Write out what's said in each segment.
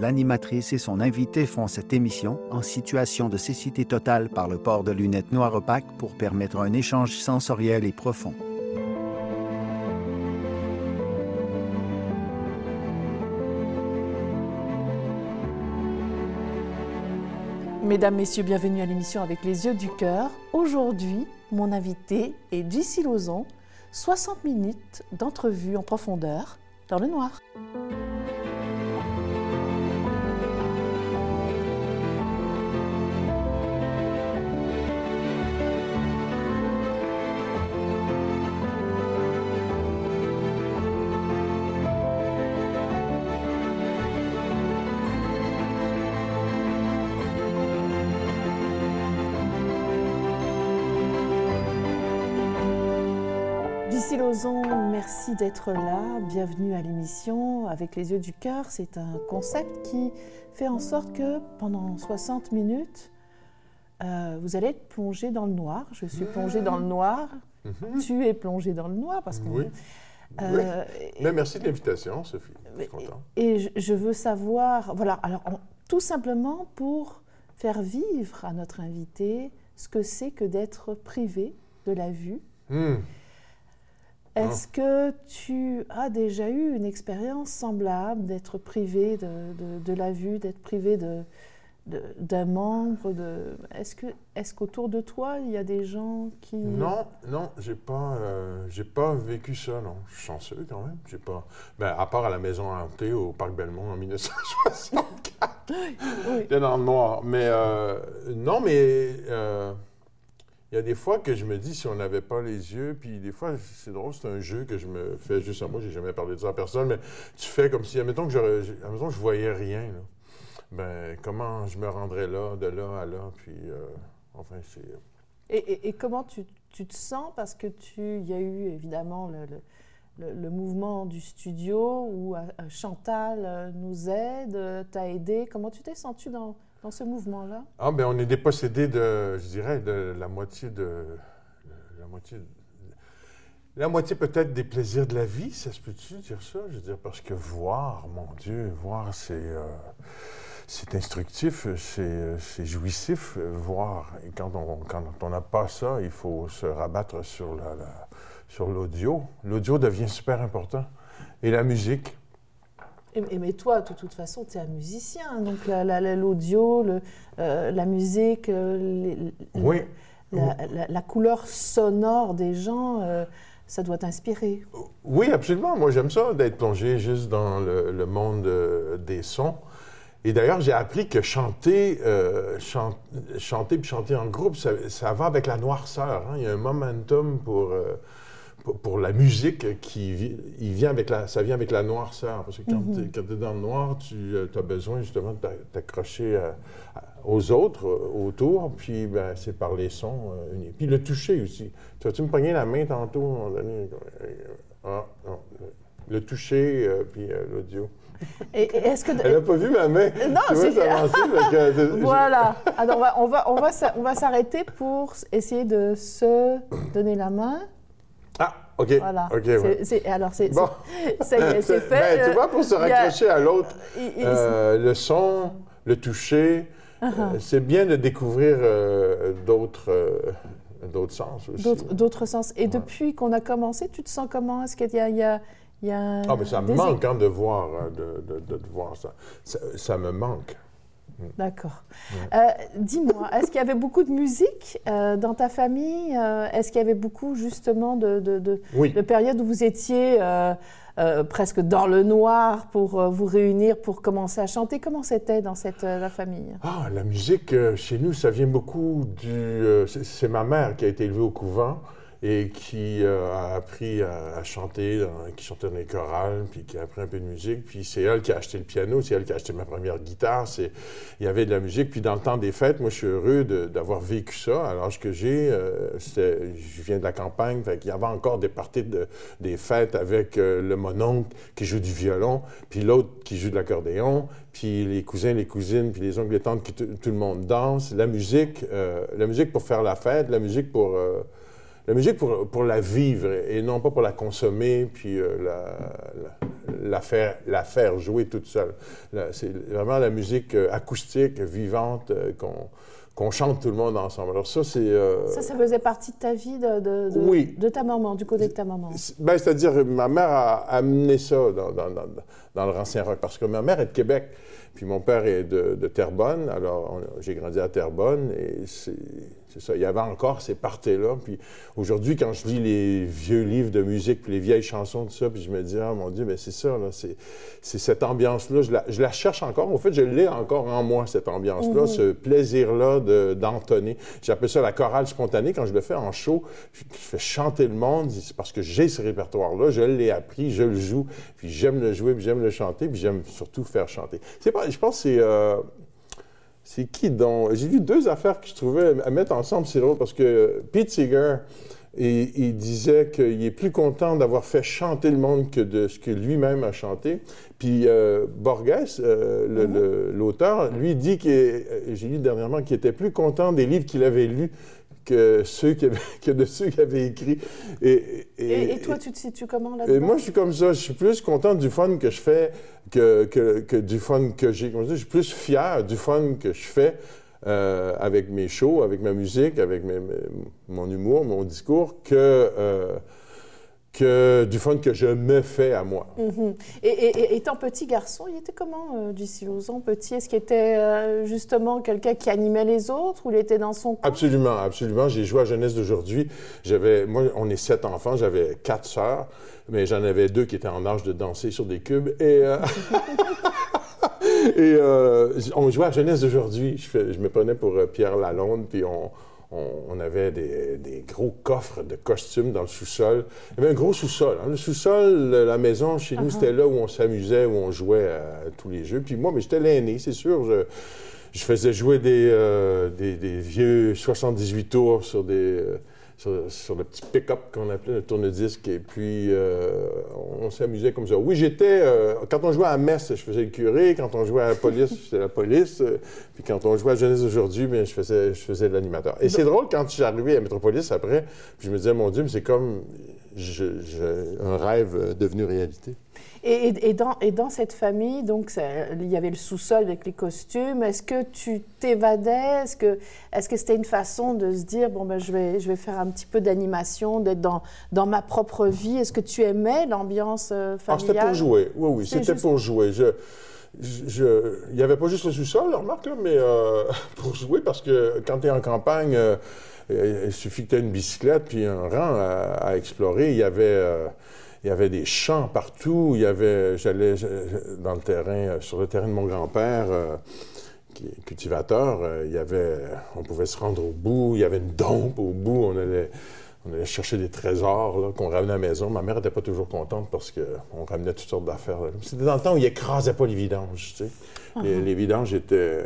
l'animatrice et son invité font cette émission en situation de cécité totale par le port de lunettes noires opaques pour permettre un échange sensoriel et profond. Mesdames, Messieurs, bienvenue à l'émission avec les yeux du cœur. Aujourd'hui, mon invité est Jessie Lauzon, 60 minutes d'entrevue en profondeur dans le noir. Merci d'être là. Bienvenue à l'émission Avec les yeux du cœur. C'est un concept qui fait en sorte que pendant 60 minutes, euh, vous allez être plongé dans le noir. Je suis plongée dans le noir. Mhm. Tu es plongé dans le noir parce que. Oui. Euh, Mais merci de l'invitation, Sophie. Je suis content. Et je, veux savoir, voilà, alors tout simplement pour faire vivre à notre invité ce que c'est que d'être privé de la vue. Hmm. Est-ce que tu as déjà eu une expérience semblable d'être privé de, la vue, d'être privé de, d'un membre de... Est-ce, que, est-ce qu'autour de toi, il y a des gens qui... Non, non, j'ai pas, euh, j'ai pas vécu ça, non. Je suis chanceux quand même. J'ai pas... Ben, à part à la maison hantée au Parc Belmont en 1964. oui. dans le noir. Mais euh, non, mais... Euh, il y a des fois que je me dis si on n'avait pas les yeux, puis des fois, c'est drôle, c'est un jeu que je me fais juste à moi, j'ai jamais parlé de ça à personne, mais tu fais comme si, admettons que je, je voyais rien, ben comment je me rendrais là, de là à là, puis euh, enfin, c'est... Euh. Et, comment tu, tu, te sens, parce que tu, il y a eu évidemment le, le, mouvement du studio où euh, Chantal nous aide, t'a aidé, comment tu t'es senti dans dans ce mouvement-là? Ah, bien, on est dépossédé de, je dirais, de la moitié de. La moitié. Moitié peut-être des plaisirs de la vie, ça se peut-tu dire ça? Je veux dire, parce que voir, mon Dieu, voir, c'est. Euh, c'est instructif, c'est jouissif, voir. Et quand on n'a pas ça, il faut se rabattre sur l'audio. La, sur l'audio devient super important. Et la musique. Et, mais toi, de toute façon, tu es un musicien, donc l'audio, euh, la musique, euh, oui. la, couleur sonore des gens, euh, ça doit t'inspirer. Oui, absolument. Moi, j'aime ça, d'être plongé juste dans le, monde des sons. Et d'ailleurs, j'ai appris que chanter, chanter puis chanter en groupe, ça, va avec la noirceur. Hein. Il y a un momentum pour pour, la musique qui il vient avec la, ça vient avec la noirceur. Parce que quand mhm. tu es, dans le noir, tu euh, as besoin justement de t'accrocher euh, aux autres euh, autour, puis ben, c'est par les sons unis. Puis le toucher aussi. Tu vas-tu me pogner la main tantôt? Ah, non. Le toucher, puis l'audio. Et, est-ce que... Elle n'a pas vu ma main? Non, c'est... Que... voilà. Alors, on va, on va, on va s'arrêter pour essayer de se donner la main. OK. Voilà. OK, ouais. alors, c'est bon. c'est fait. Ben, tu vois, pour se raccrocher à l'autre, euh, le son, le toucher, uh-huh. euh, c'est bien de découvrir euh, d'autres d'autres sens aussi. D'autres sens. Et depuis qu'on a commencé, tu te sens comment? Est-ce qu'il y a, il y a, il y a Ah, mais ça me manque hein, de voir, de, de, de, voir ça. ça. ça. me manque. D'accord. Euh, dis-moi, est-ce qu'il y avait beaucoup de musique euh, dans ta famille euh, Est-ce qu'il y avait beaucoup justement de, de, périodes où vous étiez presque dans le noir pour vous réunir, pour commencer à chanter? Comment c'était dans cette, la famille? Ah, la musique, chez nous, ça vient beaucoup du... c'est ma mère qui a été élevée au couvent et qui euh, a appris à, chanter, qui chantait dans les chorales, puis qui a appris un peu de musique. Puis c'est elle qui a acheté le piano, c'est elle qui a acheté ma première guitare. Il y avait de la musique. Puis dans le temps des fêtes, moi, je suis heureux d'avoir vécu ça. À l'âge que j'ai, euh, je viens de la campagne, fait qu'il y avait encore des parties de, des fêtes avec euh, le mononcle qui joue du violon, puis l'autre qui joue de l'accordéon, puis les cousins, les cousines, puis les oncles, les tantes, qui tout le monde danse. La musique, la musique pour faire la fête, la musique pour la musique pour, pour, la vivre et non pas pour la consommer puis euh, la faire, la faire jouer toute seule. C'est vraiment la musique euh, acoustique, vivante, euh, qu'on qu'on chante tout le monde ensemble. Alors ça, c'est... Euh, ça, ça faisait partie de ta vie, de, de, oui. de ta maman, du côté de ta maman? Ben, C'est-à-dire, ma mère a amené ça dans, dans, dans, dans le Ancien Rock, parce que ma mère est de Québec, puis mon père est de, de Terrebonne, alors j'ai grandi à Terrebonne, et c'est ça. Il y avait encore ces parties-là. Puis aujourd'hui, quand je lis les vieux livres de musique, puis les vieilles chansons, tout ça, puis je me dis, ah mon Dieu, mais c'est ça, là, c'est, cette ambiance-là. Je la, je la, cherche encore. En fait, je l'ai encore en moi, cette ambiance-là, mhm. ce plaisir-là d'entonner. J'appelle ça la chorale spontanée. Quand je le fais en show, je, fais chanter le monde. C'est parce que j'ai ce répertoire-là. Je l'ai appris, je le joue, puis j'aime le jouer, puis j'aime le chanter, puis j'aime surtout faire chanter. C'est pas, je pense que c'est. Euh, c'est qui donc? J'ai vu deux affaires que je trouvais à mettre ensemble, c'est drôle, parce que Pete Seeger, il, disait qu'il est plus content d'avoir fait chanter le monde que de ce que lui-même a chanté. Puis euh, Borges, euh, mm-hmm. l'auteur, lui dit, que j'ai lu dernièrement, qu'il était plus content des livres qu'il avait lus que, ceux qui que de ceux qui avaient écrit. Et, et, toi, tu te situes comment là-dedans? Moi, je suis comme ça. Je suis plus content du fun que je fais que, que, que du fun que j'ai. Je suis plus fier du fun que je fais euh, avec mes shows, avec ma musique, avec mes, mon humour, mon discours, que... Euh, que du fun que je me fais à moi. Mhm. et, et, étant petit garçon, il était comment, euh, J.C. petit? Est-ce qu'il était euh, justement quelqu'un qui animait les autres ou il était dans son coin? Absolument, absolument. J'ai joué à Jeunesse d'aujourd'hui. J'avais, moi, on est sept enfants, j'avais quatre sœurs, mais j'en avais deux qui étaient en âge de danser sur des cubes. Et, euh, et on jouait à Jeunesse d'aujourd'hui. Je, je, me prenais pour Pierre Lalonde, puis on on, avait des, gros coffres de costumes dans le sous-sol. Il y avait un gros sous-sol. Hein. Le sous-sol, la maison chez nous, c'était là où on s'amusait, où on jouait à, tous les jeux. Puis moi, mais j'étais l'aîné, c'est sûr. Je, faisais jouer des, euh, des, vieux 78 tours sur des... Euh, sur, le petit pick-up qu'on appelait le tourne-disque. Et puis, euh, on s'amusait comme ça. Oui, j'étais. Euh, quand on jouait à Metz, je faisais le curé. Quand on jouait à la police, je faisais la police. puis quand on jouait à Jeunesse aujourd'hui, je faisais, je faisais l'animateur. Et c'est drôle quand j'arrivais à Métropolis après, puis je me disais, mon Dieu, mais c'est comme un rêve devenu réalité. Et, dans, et, dans, cette famille, donc, il y avait le sous-sol avec les costumes. Est-ce que tu t'évadais? Est-ce que c'était une façon de se dire, bon, ben, je, vais, je vais faire un petit peu d'animation, d'être dans, dans ma propre vie? Est-ce que tu aimais l'ambiance familiale euh, ah, C'était pour jouer, oui, oui, c'était pour jouer. Je, il n'y avait pas juste le sous-sol, remarque, là, mais euh, pour jouer, parce que quand tu es en campagne, euh, il suffit que tu aies une bicyclette puis un rang à, explorer. Il y avait il y avait des champs partout. Il y avait, j'allais dans le terrain, euh, sur le terrain de mon grand-père, euh, qui est cultivateur. Euh, il y avait, on pouvait se rendre au bout. Il y avait une dompe au bout. On allait, on allait chercher des trésors qu'on ramenait à la maison. Ma mère n'était pas toujours contente parce qu'on ramenait toutes sortes d'affaires. C'était dans le temps où il n'écrasait pas les vidanges. Tu sais. les, uh-huh. vidanges étaient,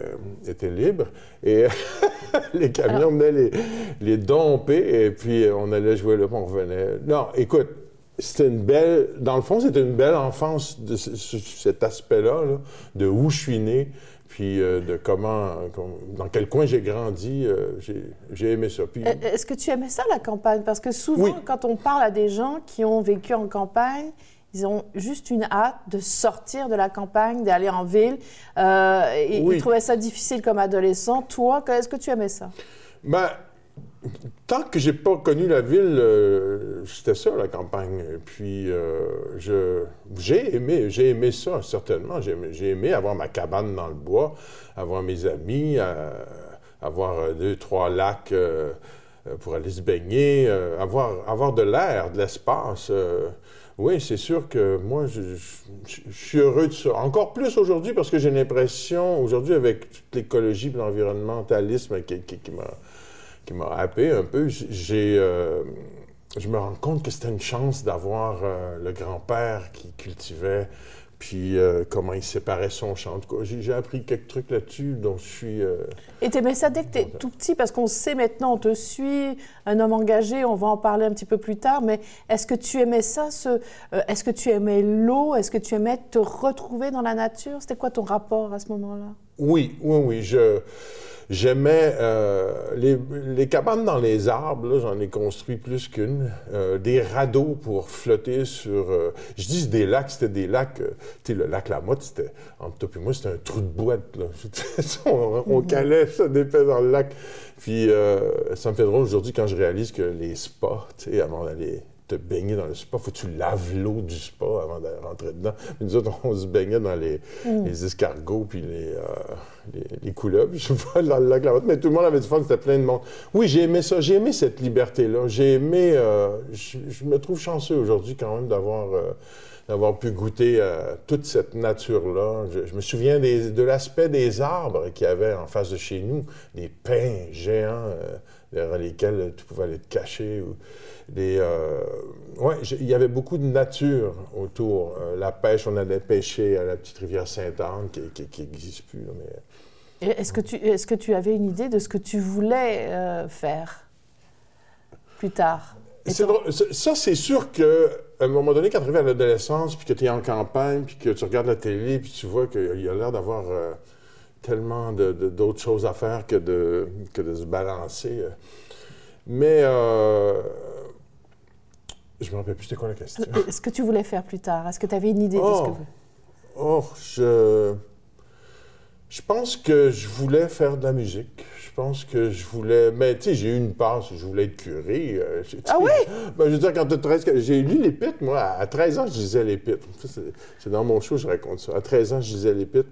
étaient libres et les camions venaient les, les domper et puis on allait jouer là, on revenait. Non, écoute, c'était une belle, dans le fond, c'était une belle enfance de cet aspect-là, de où je suis né, puis euh, de comment, dans quel coin j'ai grandi, euh, j'ai aimé ça. Euh, est-ce que tu aimais ça, la campagne? Parce que souvent, quand on parle à des gens qui ont vécu en campagne, ils ont juste une hâte de sortir de la campagne, d'aller en ville. et Ils trouvaient ça difficile comme adolescent. Toi, est-ce que tu aimais ça? Ben, tant que j'ai pas connu la ville, euh, c'était ça la campagne. Puis euh, je, j'ai aimé, j'ai aimé ça certainement. J'ai aimé, avoir ma cabane dans le bois, avoir mes amis, euh, avoir deux trois lacs pour aller se baigner, avoir avoir de l'air, de l'espace. oui, c'est sûr que moi, je, suis heureux de ça. Encore plus aujourd'hui parce que j'ai l'impression, aujourd'hui, avec toute l'écologie l'environnementalisme qui m'a qui m'a happé un peu. J'ai, euh, je me rends compte que c'était une chance d'avoir euh, le grand-père qui cultivait, puis euh, comment il séparait son champ. J'ai, appris quelques trucs là-dessus, donc je suis... Et tu aimais ça dès que tu es tout petit, parce qu'on sait maintenant, on te suit, un homme engagé, on va en parler un petit peu plus tard, mais est-ce que tu aimais ça, ce, est-ce que tu aimais l'eau, est-ce que tu aimais te retrouver dans la nature? C'était quoi ton rapport à ce moment-là? Oui, oui, oui. Je, J'aimais euh, les, les, cabanes dans les arbres, j'en ai construit plus qu'une. Euh, des radeaux pour flotter sur. Euh, je dis des lacs, c'était des lacs. tu sais, le lac Lamotte, c'était. Entre toi et moi, c'était un trou de boîte. Là. on, on, calait ça d'épais dans le lac. Puis ça me fait drôle aujourd'hui quand je réalise que les spas, tu sais, avant d'aller te baigner dans le spa, faut que tu laves l'eau du spa avant de rentrer dedans. nous autres, on se baignait dans les, mm. les escargots puis les, euh, les, couleuvres, je sais pas, dans le lac mais tout le monde avait du fun, c'était plein de monde. Oui, j'ai aimé ça, j'ai aimé cette liberté-là. J'ai aimé, euh, je, me trouve chanceux aujourd'hui quand même d'avoir... Euh, d'avoir pu goûter toute cette nature-là. Je, me souviens de l'aspect des arbres qu'il y avait en face de chez nous, des pins géants derrière lesquels tu pouvais aller te cacher. Ou euh, il y avait beaucoup de nature autour. Euh, la pêche, on allait pêcher à la petite rivière Sainte-Anne, qui n'existe plus. Mais... Est-ce que, tu, est avais une idée de ce que tu voulais euh, faire plus tard? Ça, c'est sûr que à un moment donné, quand tu arrives à l'adolescence, puis que tu es en campagne, puis que tu regardes la télé, puis tu vois qu'il y a l'air d'avoir tellement d'autres choses à faire que de, que de se balancer. Mais je me rappelle plus c'était quoi la question. Euh, ce que tu voulais faire plus tard, est-ce que tu avais une idée de ce que oh! Oh, je... Je pense que je voulais faire de la musique. Je pense que je voulais... Mais tu sais, j'ai eu une passe, je voulais être curé. Euh, ah oui? Ben, je veux dire, quand tu 13... J'ai lu l'épître, moi. À 13 ans, je lisais l'épître. C'est dans mon show, je raconte ça. À 13 ans, je lisais l'épître.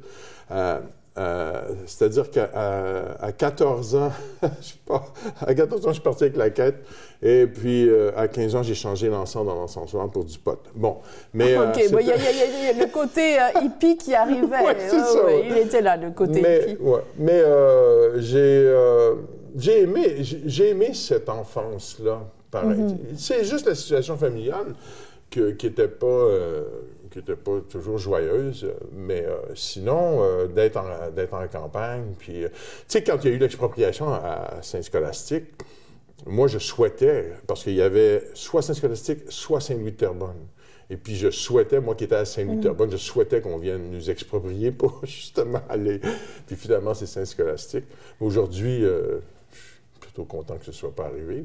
Euh, euh, c'est-à-dire qu'à à 14 ans, je pas, à 14 ans, je suis parti avec la quête. Et puis, euh, à 15 ans, j'ai changé l'encens dans l'encensoir pour du pot. Bon, mais... OK, il y, a le côté euh, hippie qui arrivait. ouais, c'est ça, il était là, le côté mais, hippie. Mais j'ai, j'ai, aimé, j'ai aimé cette enfance-là, pareil. Mm-hmm. C'est juste la situation familiale qui n'était pas qui n'était pas toujours joyeuse, mais euh, sinon, euh, d'être en, en, campagne, puis... Euh, tu sais, quand il y a eu l'expropriation à Saint-Scolastique, moi, je souhaitais, parce qu'il y avait soit Saint-Scolastique, soit Saint-Louis-de-Terrebonne. Et puis, je souhaitais, moi qui étais à Saint-Louis-de-Terrebonne, je souhaitais qu'on vienne nous exproprier pour justement aller... Puis finalement, c'est Saint-Scolastique. Aujourd'hui, je suis plutôt content que ce ne soit pas arrivé.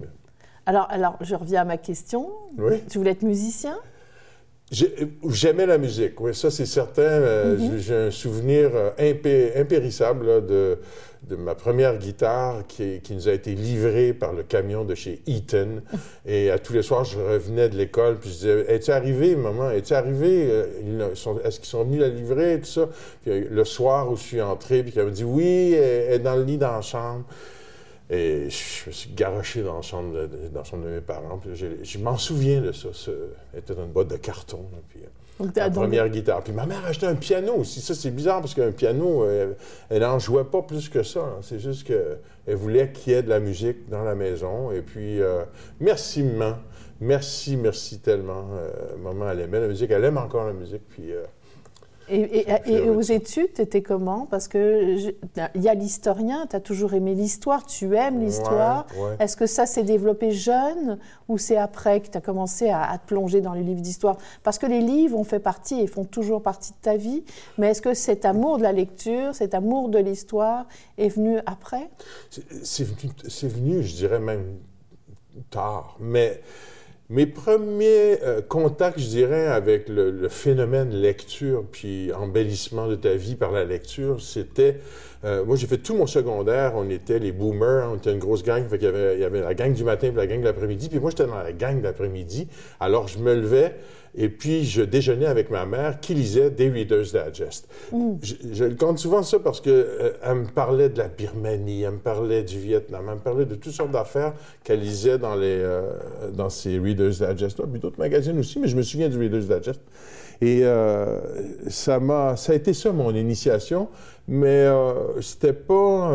Alors, alors, je reviens à ma question. Oui? Tu voulais être musicien? J'aimais la musique, oui, ça c'est certain. Euh, mm-hmm. J'ai un souvenir euh, impérissable de, de, ma première guitare qui, qui, nous a été livrée par le camion de chez Eaton. Et à tous les soirs, je revenais de l'école, puis je disais Es-tu arrivé, maman Es-tu arrivé? Euh, Est-ce qu'ils sont venus la livrer tout ça? Puis le soir où je suis entré, puis elle m'a dit Oui, elle est dans le lit dans la chambre. Et je me suis garoché dans la chambre de, dans de mes parents. je m'en souviens de ça. Elle était dans une boîte de carton. puis, euh, la première guitare. Puis ma mère a acheté un piano aussi. Ça, c'est bizarre parce qu'un piano, euh, elle n'en jouait pas plus que ça. Hein. C'est juste qu'elle voulait qu'il y ait de la musique dans la maison. Et puis, euh, merci, maman. Merci, merci tellement. maman, elle aimait la musique. Elle aime encore la musique. Puis, et, aux études, tu étais comment? Parce qu'il y a l'historien, tu as toujours aimé l'histoire, tu aimes l'histoire. Est-ce que ça s'est développé jeune ou c'est après que tu as commencé à, te plonger dans les livres d'histoire? Parce que les livres ont fait partie et font toujours partie de ta vie, mais est-ce que cet amour de la lecture, cet amour de l'histoire est venu après? C'est venu, venu, je dirais même tard, mais mes premiers euh, contacts, je dirais, avec le, phénomène lecture puis embellissement de ta vie par la lecture, c'était... Euh, moi, j'ai fait tout mon secondaire, on était les boomers, on était une grosse gang, fait il, y avait, il y avait la gang du matin et la gang de l'après-midi, puis moi, j'étais dans la gang de l'après-midi, alors je me levais, et puis, je déjeunais avec ma mère qui lisait des Reader's Digest. Mm. Je, le compte souvent ça parce qu'elle euh, me parlait de la Birmanie, elle me parlait du Vietnam, elle me parlait de toutes sortes d'affaires qu'elle lisait dans, les, euh, dans ces Reader's Digest, puis d'autres magazines aussi, mais je me souviens du Reader's Digest. Et euh, ça, m'a, ça a été ça mon initiation, mais c'était pas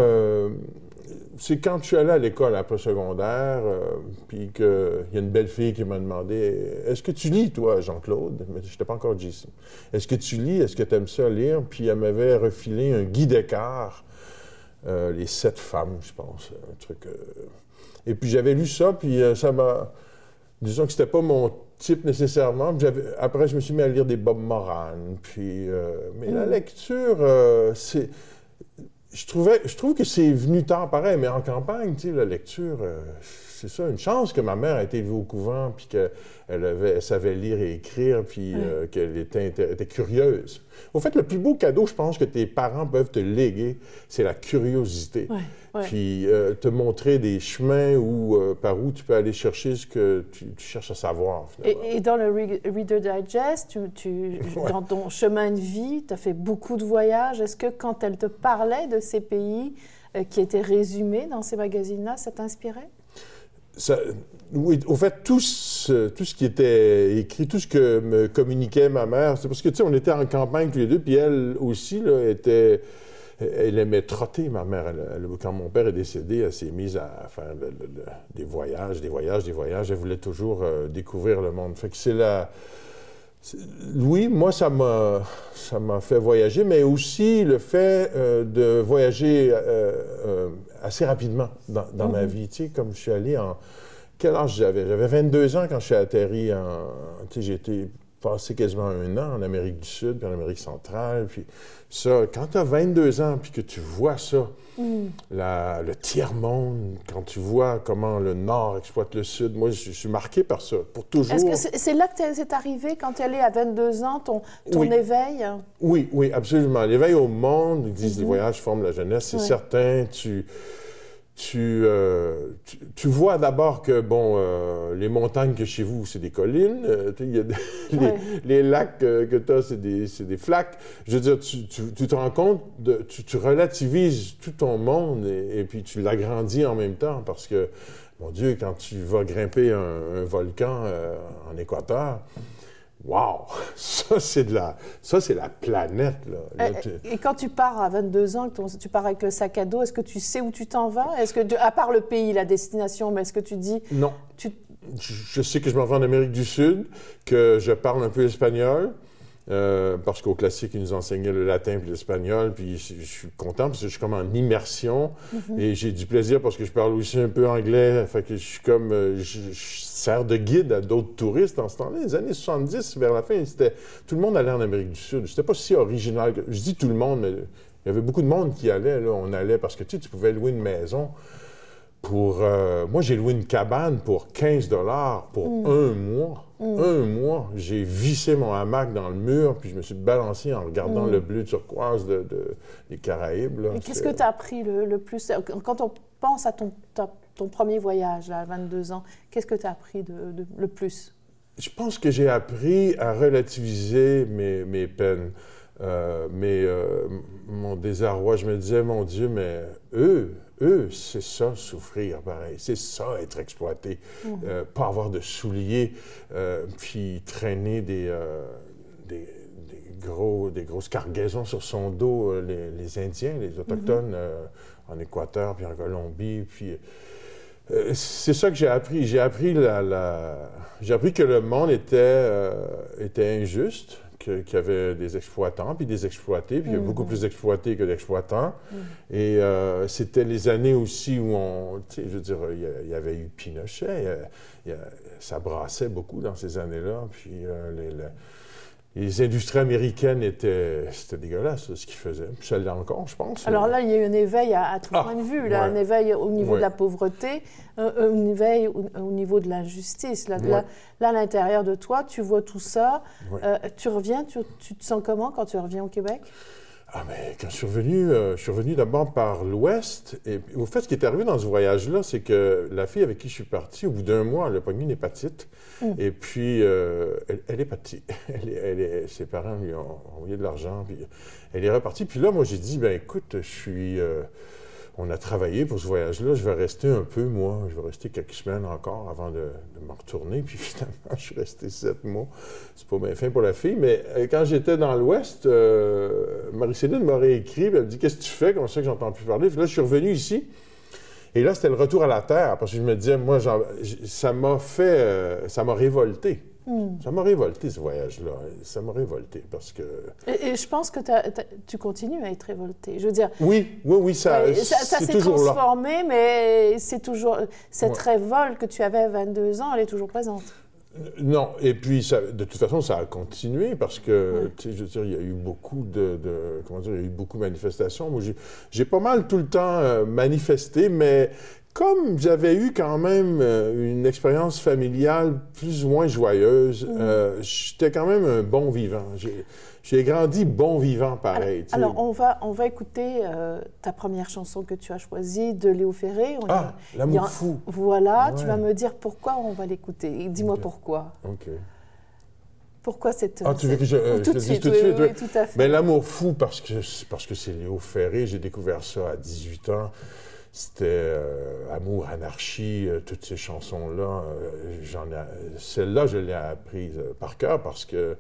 c'est quand je suis allé à l'école après secondaire, euh, puis qu'il y a une belle fille qui m'a demandé Est-ce que tu lis, toi, Jean-Claude? Mais je n'étais pas encore JC. Est-ce que tu lis? Est-ce que tu aimes ça lire? Puis elle m'avait refilé un guide d'écart, euh, Les sept femmes, je pense, un truc. Euh. Et puis j'avais lu ça, puis ça m'a. Disons que c'était pas mon type nécessairement. Après, je me suis mis à lire des Bob Moran. Puis, mais la mm. lecture, c'est je, trouvais, je trouve que c'est venu tard pareil, mais en campagne, tu sais, la lecture, euh, c'est ça, une chance que ma mère a été élevée au couvent, puis qu'elle elle savait lire et écrire, puis euh, qu'elle était, était, curieuse. Au fait, le plus beau cadeau, je pense, que tes parents peuvent te léguer, c'est la curiosité. Puis euh, te montrer des chemins où, euh, par où tu peux aller chercher ce que tu, cherches à savoir. Et, dans le Reader Digest, tu, dans ton chemin de vie, tu as fait beaucoup de voyages. Est-ce que quand elle te parlait de ces pays qui étaient résumés dans ces magazines-là, ça t'inspirait? oui, au fait, tout ce, tout ce qui était écrit, tout ce que me communiquait ma mère, c'est parce que, tu sais, on était en campagne tous les deux, puis elle aussi, là, était... Elle aimait trotter, ma mère. quand mon père est décédé, elle s'est mise à faire des voyages, des voyages, des voyages. Elle voulait toujours euh, découvrir le monde. Fait que c'est la... Oui, moi, ça m'a, ça m'a fait voyager, mais aussi le fait euh, de voyager euh, assez rapidement dans, dans ma vie. Tu sais, comme je suis allé en... Quel âge j'avais? J'avais 22 ans quand je suis atterri en... Tu sais, été passé quasiment un an en Amérique du Sud, puis en Amérique centrale. Puis ça, quand tu as 22 ans, puis que tu vois ça, mm. le tiers-monde, quand tu vois comment le Nord exploite le Sud, moi, je, suis marqué par ça, pour toujours. Est-ce que c'est là que c'est arrivé, quand tu es allé à 22 ans, ton, ton éveil? Oui, oui, absolument. L'éveil au monde, ils disent, les mm-hmm. voyages forment la jeunesse, c'est certain. Tu euh, tu, tu, vois d'abord que, bon, euh, les montagnes que chez vous, c'est des collines. Euh, y a les, lacs que tu as, c'est des, des, flaques. Je veux dire, tu, tu te rends compte, de, tu, relativises tout ton monde et, puis tu l'agrandis en même temps parce que, mon Dieu, quand tu vas grimper un, un volcan en Équateur, Wow! Ça, c'est de la... Ça, c'est la planète, là. et, quand tu pars à 22 ans, tu pars avec le sac à dos, est-ce que tu sais où tu t'en vas? Est-ce que, à part le pays, la destination, mais est-ce que tu dis... Non. Je sais que je m'en vais en Amérique du Sud, que je parle un peu espagnol, euh, parce qu'au classique, ils nous enseignaient le latin puis l'espagnol, puis je, suis content parce que je suis comme en immersion mhm. et j'ai du plaisir parce que je parle aussi un peu anglais, fait que je suis comme, euh, je, sers de guide à d'autres touristes en ce temps-là. Les années 70, vers la fin, c'était, tout le monde allait en Amérique du Sud. C'était pas si original que, je dis tout le monde, mais il y avait beaucoup de monde qui allait, là, on allait parce que tu sais, tu pouvais louer une maison pour, euh, moi, j'ai loué une cabane pour 15 dollars pour mm. un mois. Mm. Un mois. J'ai vissé mon hamac dans le mur, puis je me suis balancé en regardant mm. le bleu turquoise de, des Caraïbes. qu'est-ce que tu as appris le, plus? Quand on pense à ton, ton premier voyage à 22 ans, qu'est-ce que tu as appris de, le plus? Je pense que j'ai appris à relativiser mes, mes peines. Euh, mais euh, mon désarroi, je me disais, mon Dieu, mais eux, eux, c'est ça, souffrir, pareil. C'est ça, être exploité. Euh, pas avoir de souliers, puis traîner des, des, gros, des grosses cargaisons sur son dos, les, Indiens, les Autochtones mhm. en Équateur, puis en Colombie, puis... c'est ça que j'ai appris. J'ai appris, la, j'ai appris que le monde était, était injuste, qu'il y avait des exploitants, puis des exploités, puis il y a beaucoup mhm. plus d'exploités que d'exploitants. Mhm. Et euh, c'était les années aussi où on, tu sais, je veux dire, il y, avait eu Pinochet, ça brassait beaucoup dans ces années-là, puis euh, les, les industries américaines étaient. C'était dégueulasse, ce qu'ils faisaient. Puis ça l'est encore, je pense. Alors là, il y a eu un éveil à, tout ah, point de vue, là, un éveil au niveau de la pauvreté, un, éveil au, niveau de l'injustice. Là, là, à l'intérieur de toi, tu vois tout ça. Euh, tu reviens, tu, tu, te sens comment quand tu reviens au Québec? Ah, mais quand je suis revenu, euh, je suis revenu d'abord par l'Ouest. Et au fait, ce qui est arrivé dans ce voyage-là, c'est que la fille avec qui je suis parti, au bout d'un mois, elle a pogné une hépatite. Mm. Et puis, euh, elle, est partie. Elle est, ses parents lui ont envoyé de l'argent, puis elle est repartie. Puis là, moi, j'ai dit, ben écoute, je suis... Euh, on a travaillé pour ce voyage-là. Je vais rester un peu, moi. Je vais rester quelques semaines encore avant de, de m'en retourner. Puis finalement, je suis resté sept mois. C'est pas bien fin pour la fille. Mais euh, quand j'étais dans l'Ouest, euh, Marie-Céline m'aurait écrit. Elle me dit Qu'est-ce que tu fais? Comme ça que j'entends plus parler. Puis là, je suis revenu ici. Et là, c'était le retour à la terre. Parce que je me disais, moi, ça m'a fait. Euh, ça m'a révolté. Hmm. Ça m'a révolté, ce voyage-là. Ça m'a révolté parce que... Et, je pense que tu continues à être révolté. Je veux dire... Oui, oui, oui, ça, ça, s'est transformé, mais c'est toujours... Cette révolte que tu avais à 22 ans, elle est toujours présente. Non, et puis ça, de toute façon, ça a continué parce que, je veux dire, il y a eu beaucoup de, de, comment dire, il y a eu beaucoup de manifestations. Moi, j'ai pas mal tout le temps euh, manifesté, mais comme j'avais eu quand même euh, une expérience familiale plus ou moins joyeuse, mm. euh, j'étais quand même un bon vivant. J'ai grandi bon vivant, pareil. Alors, on, va, on va écouter euh, ta première chanson que tu as choisie de Léo Ferré. ah, L'amour fou. Voilà, tu vas me dire pourquoi on va l'écouter. Dis-moi pourquoi. OK. Pourquoi cette... Ah, tu veux que je, euh, tout, de suite, tout de suite, oui, tout à fait. Mais ben, l'amour fou, parce que parce que c'est Léo Ferré. J'ai découvert ça à 18 ans. C'était euh, Amour, Anarchie, toutes ces chansons-là. j'en Celle-là, je l'ai apprise par cœur parce que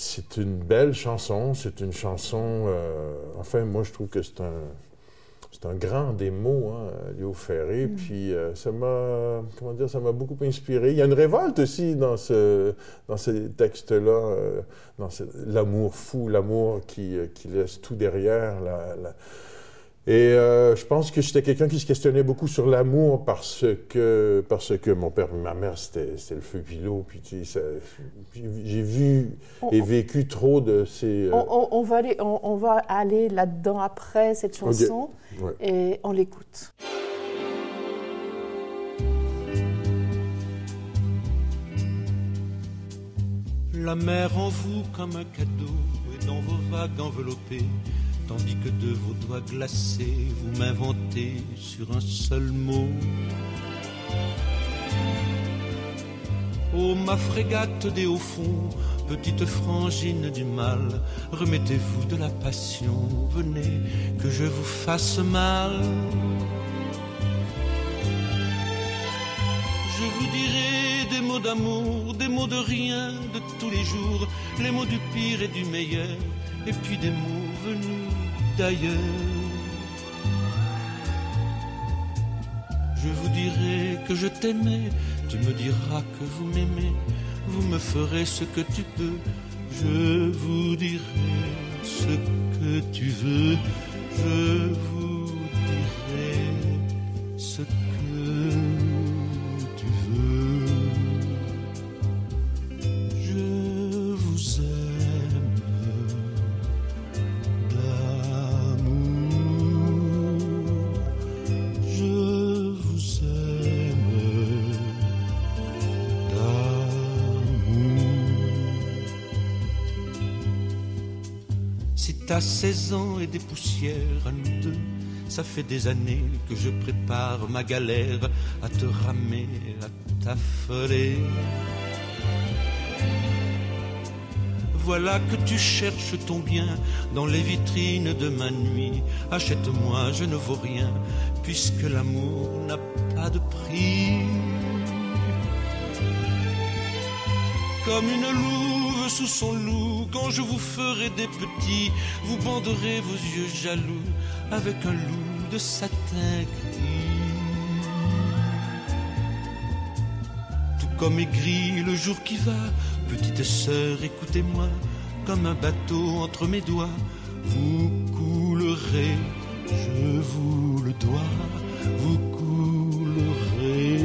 c'est une belle chanson, c'est une chanson... Euh, enfin, moi, je trouve que c'est un... C'est un grand démo, hein, Léo Ferré. Mm. Puis euh, ça m'a, comment dire, ça m'a beaucoup inspiré. Il y a une révolte aussi dans ce, dans ces textes-là, euh, dans l'amour fou, l'amour qui, qui, laisse tout derrière, la, et euh, je pense que j'étais quelqu'un qui se questionnait beaucoup sur l'amour parce que, parce que mon père et ma mère, c'était le feu pilot. Puis j'ai vu et vécu trop de ces... Euh, on, va aller, on, va aller là-dedans après cette chanson et on l'écoute. La mer en vous comme un cadeau et dans vos vagues enveloppées tandis que de vos doigts glacés, vous m'inventez sur un seul mot. Oh ma frégate des hauts fonds, petite frangine du mal, remettez-vous de la passion, venez que je vous fasse mal. Je vous dirai des mots d'amour, des mots de rien, de tous les jours, les mots du pire et du meilleur, et puis des mots venus je vous dirai que je t'aimais, tu me diras que vous m'aimez, vous me ferez ce que tu peux, je vous dirai ce que tu veux, je vous 16 ans et des poussières à nous deux. Ça fait des années que je prépare ma galère à te ramer, à t'affoler. Voilà que tu cherches ton bien dans les vitrines de ma nuit. Achète-moi, je ne vaux rien, puisque l'amour n'a pas de prix. Comme une louve sous son loup, quand je vous ferai des petits, vous banderez vos yeux jaloux avec un loup de satin gris. Tout comme aigri le jour qui va, petite sœur, écoutez-moi, comme un bateau entre mes doigts, vous coulerez, je vous le dois, vous coulerez,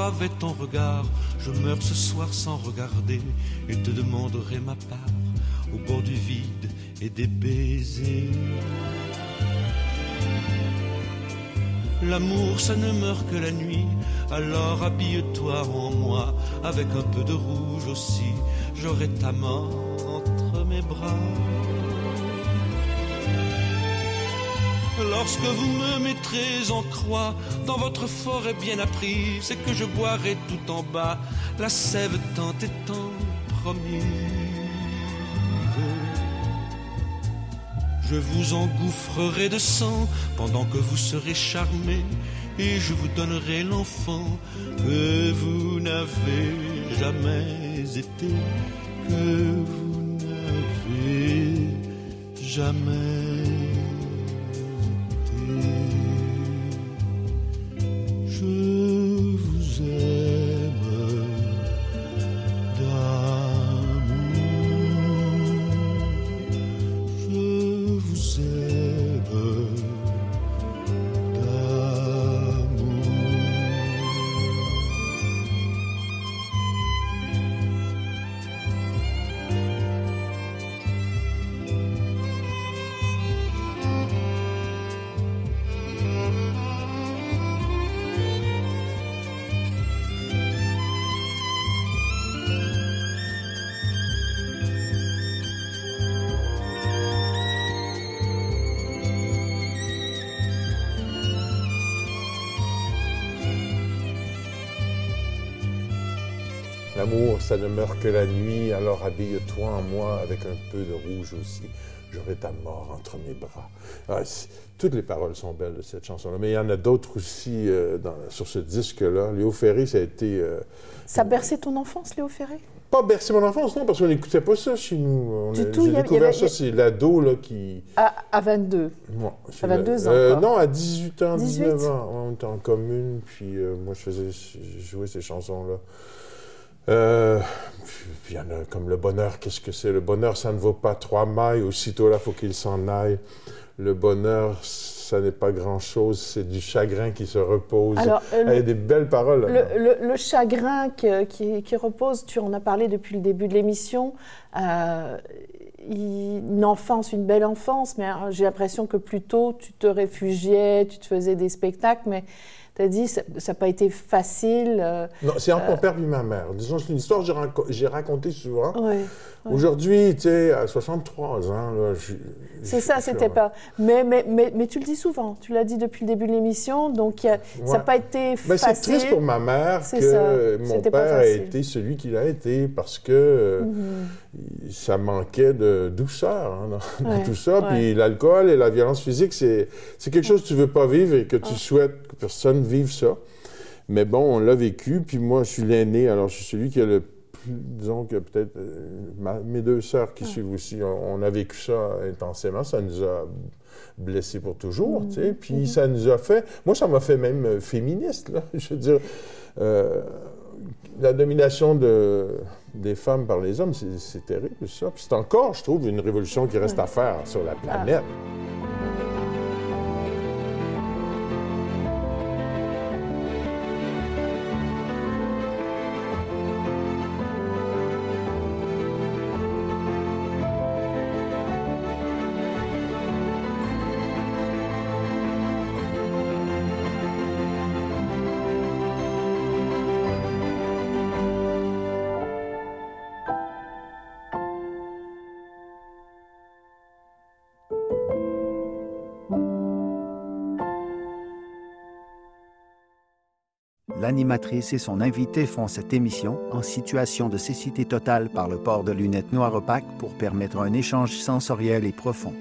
avait ton regard, je meurs ce soir sans regarder et te demanderai ma part au bord du vide et des baisers. L'amour, ça ne meurt que la nuit, alors habille-toi en moi, avec un peu de rouge aussi, j'aurai ta main entre mes bras. Lorsque vous me mettrez en croix dans votre forêt bien apprise, c'est que je boirai tout en bas la sève tant et tant promise. Je vous engouffrerai de sang pendant que vous serez charmé et je vous donnerai l'enfant que vous n'avez jamais été, que vous n'avez jamais que la nuit, alors habille-toi en moi avec un peu de rouge aussi. J'aurai ta mort entre mes bras. Ah, toutes les paroles sont belles de cette chanson-là, mais il y en a d'autres aussi euh, dans- sur ce disque-là. Léo Ferré, ça a été. euh, Ça a bercé ton enfance, Léo Ferré? Pas bercé mon enfance, non, parce qu'on n'écoutait pas ça chez nous. On Du a- tout, J'ai découvert avait- ça, c'est l'ado là, qui. à, à 22. Moi, c'est À 22 la- ans, euh. Non, à 18 ans, 18? 19 ans. On était en commune, puis euh, moi, je faisais jouais ces chansons-là. Euh, puis puis il y en a comme le bonheur, qu'est-ce que c'est? Le bonheur, ça ne vaut pas trois mailles, aussitôt là, faut qu'il s'en aille. Le bonheur, ça n'est pas grand-chose, c'est du chagrin qui se repose. Alors, euh, il y a des belles paroles. là. Le, le- le chagrin que- qui, qui repose, tu en as parlé depuis le début de l'émission, euh, une enfance, une belle enfance, mais euh, j'ai l'impression que plutôt tu te réfugiais, tu te faisais des spectacles, mais tu as dit ça n'a pas été facile. euh, Non, c'est entre mon père et ma mère. Disons, c'est une histoire que j'ai raco- j'ai racontée souvent. Aujourd'hui, tu sais, à 63 ans, je- C'est ça, c'était pas. Mais, mais, mais, mais tu le dis souvent, tu l'as dit depuis le début de l'émission, donc ça n'a pas été Ben, c'est facile. triste pour ma mère que ça. mon père a facile. été celui qu'il a été parce que euh, Mhm. Ça manquait de douceur hein, dans, tout ça. ouais. Puis l'alcool et la violence physique, c'est quelque chose que tu veux pas vivre et que tu souhaites que personne vive ça. Mais bon, on l'a vécu. Puis moi, je suis l'aîné, alors je suis celui qui a le plus, disons que peut-être euh, mes deux sœurs qui suivent aussi, on, on a vécu ça intensément. Ça nous a blessés pour toujours, tu sais. Puis ça nous a fait... Moi, ça m'a fait même euh, féministe, là. Je veux dire... euh, la domination de, des femmes par les hommes, c'est terrible, ça. C'est encore, je trouve, une révolution qui reste à faire sur la planète. L'animatrice et son invité font cette émission en situation de cécité totale par le port de lunettes noires opaques pour permettre un échange sensoriel et profond.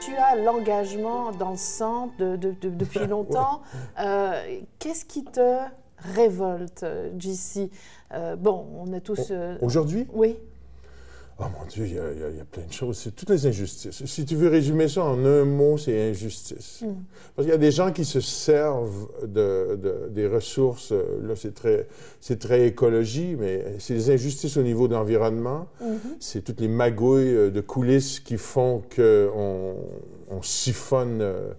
Tu as l'engagement dans le sang de- de- de- depuis longtemps. Euh, Qu'est-ce qui te révolte, JC Euh, Bon, on a tous. euh, Aujourd'hui, Oui. Oh mon Dieu, il y, a- il y plein de choses. C'est toutes les injustices. Si tu veux résumer ça en un mot, c'est injustice. Mm. Parce qu'il y a des gens qui se servent de, de- des ressources. euh, Là, c'est très, c'est très écologie, mais c'est les injustices au niveau de l'environnement. Mhm. C'est toutes les magouilles euh, de coulisses qui font qu'on on siphonne, euh,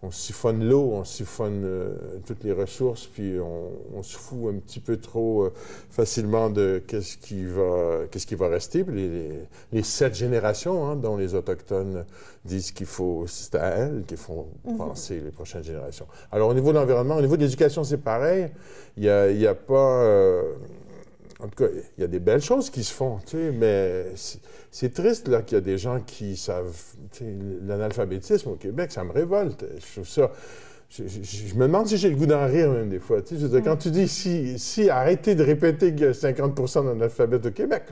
on siphonne l'eau, on siphonne euh, toutes les ressources, puis on, on se fout un petit peu trop euh, facilement de qu'est-ce qui va, qu'est-ce qui va rester. Puis les, les- les sept générations hein, dont les autochtones disent qu'il faut, c'est à elles qu'il faut penser les prochaines générations. Alors au niveau de l'environnement, au niveau de l'éducation, c'est pareil. Il n'y a, il y a pas euh, en tout cas, il y a des belles choses qui se font, tu sais, mais c'est- triste là qu'il y a des gens qui savent, tu sais, l'analphabétisme au Québec, ça me révolte. Je trouve ça. Je, je- je me demande si j'ai le goût d'en rire même des fois. Tu sais, je veux dire, quand tu dis si, si arrêtez de répéter qu'il y a 50% d'analphabètes au Québec,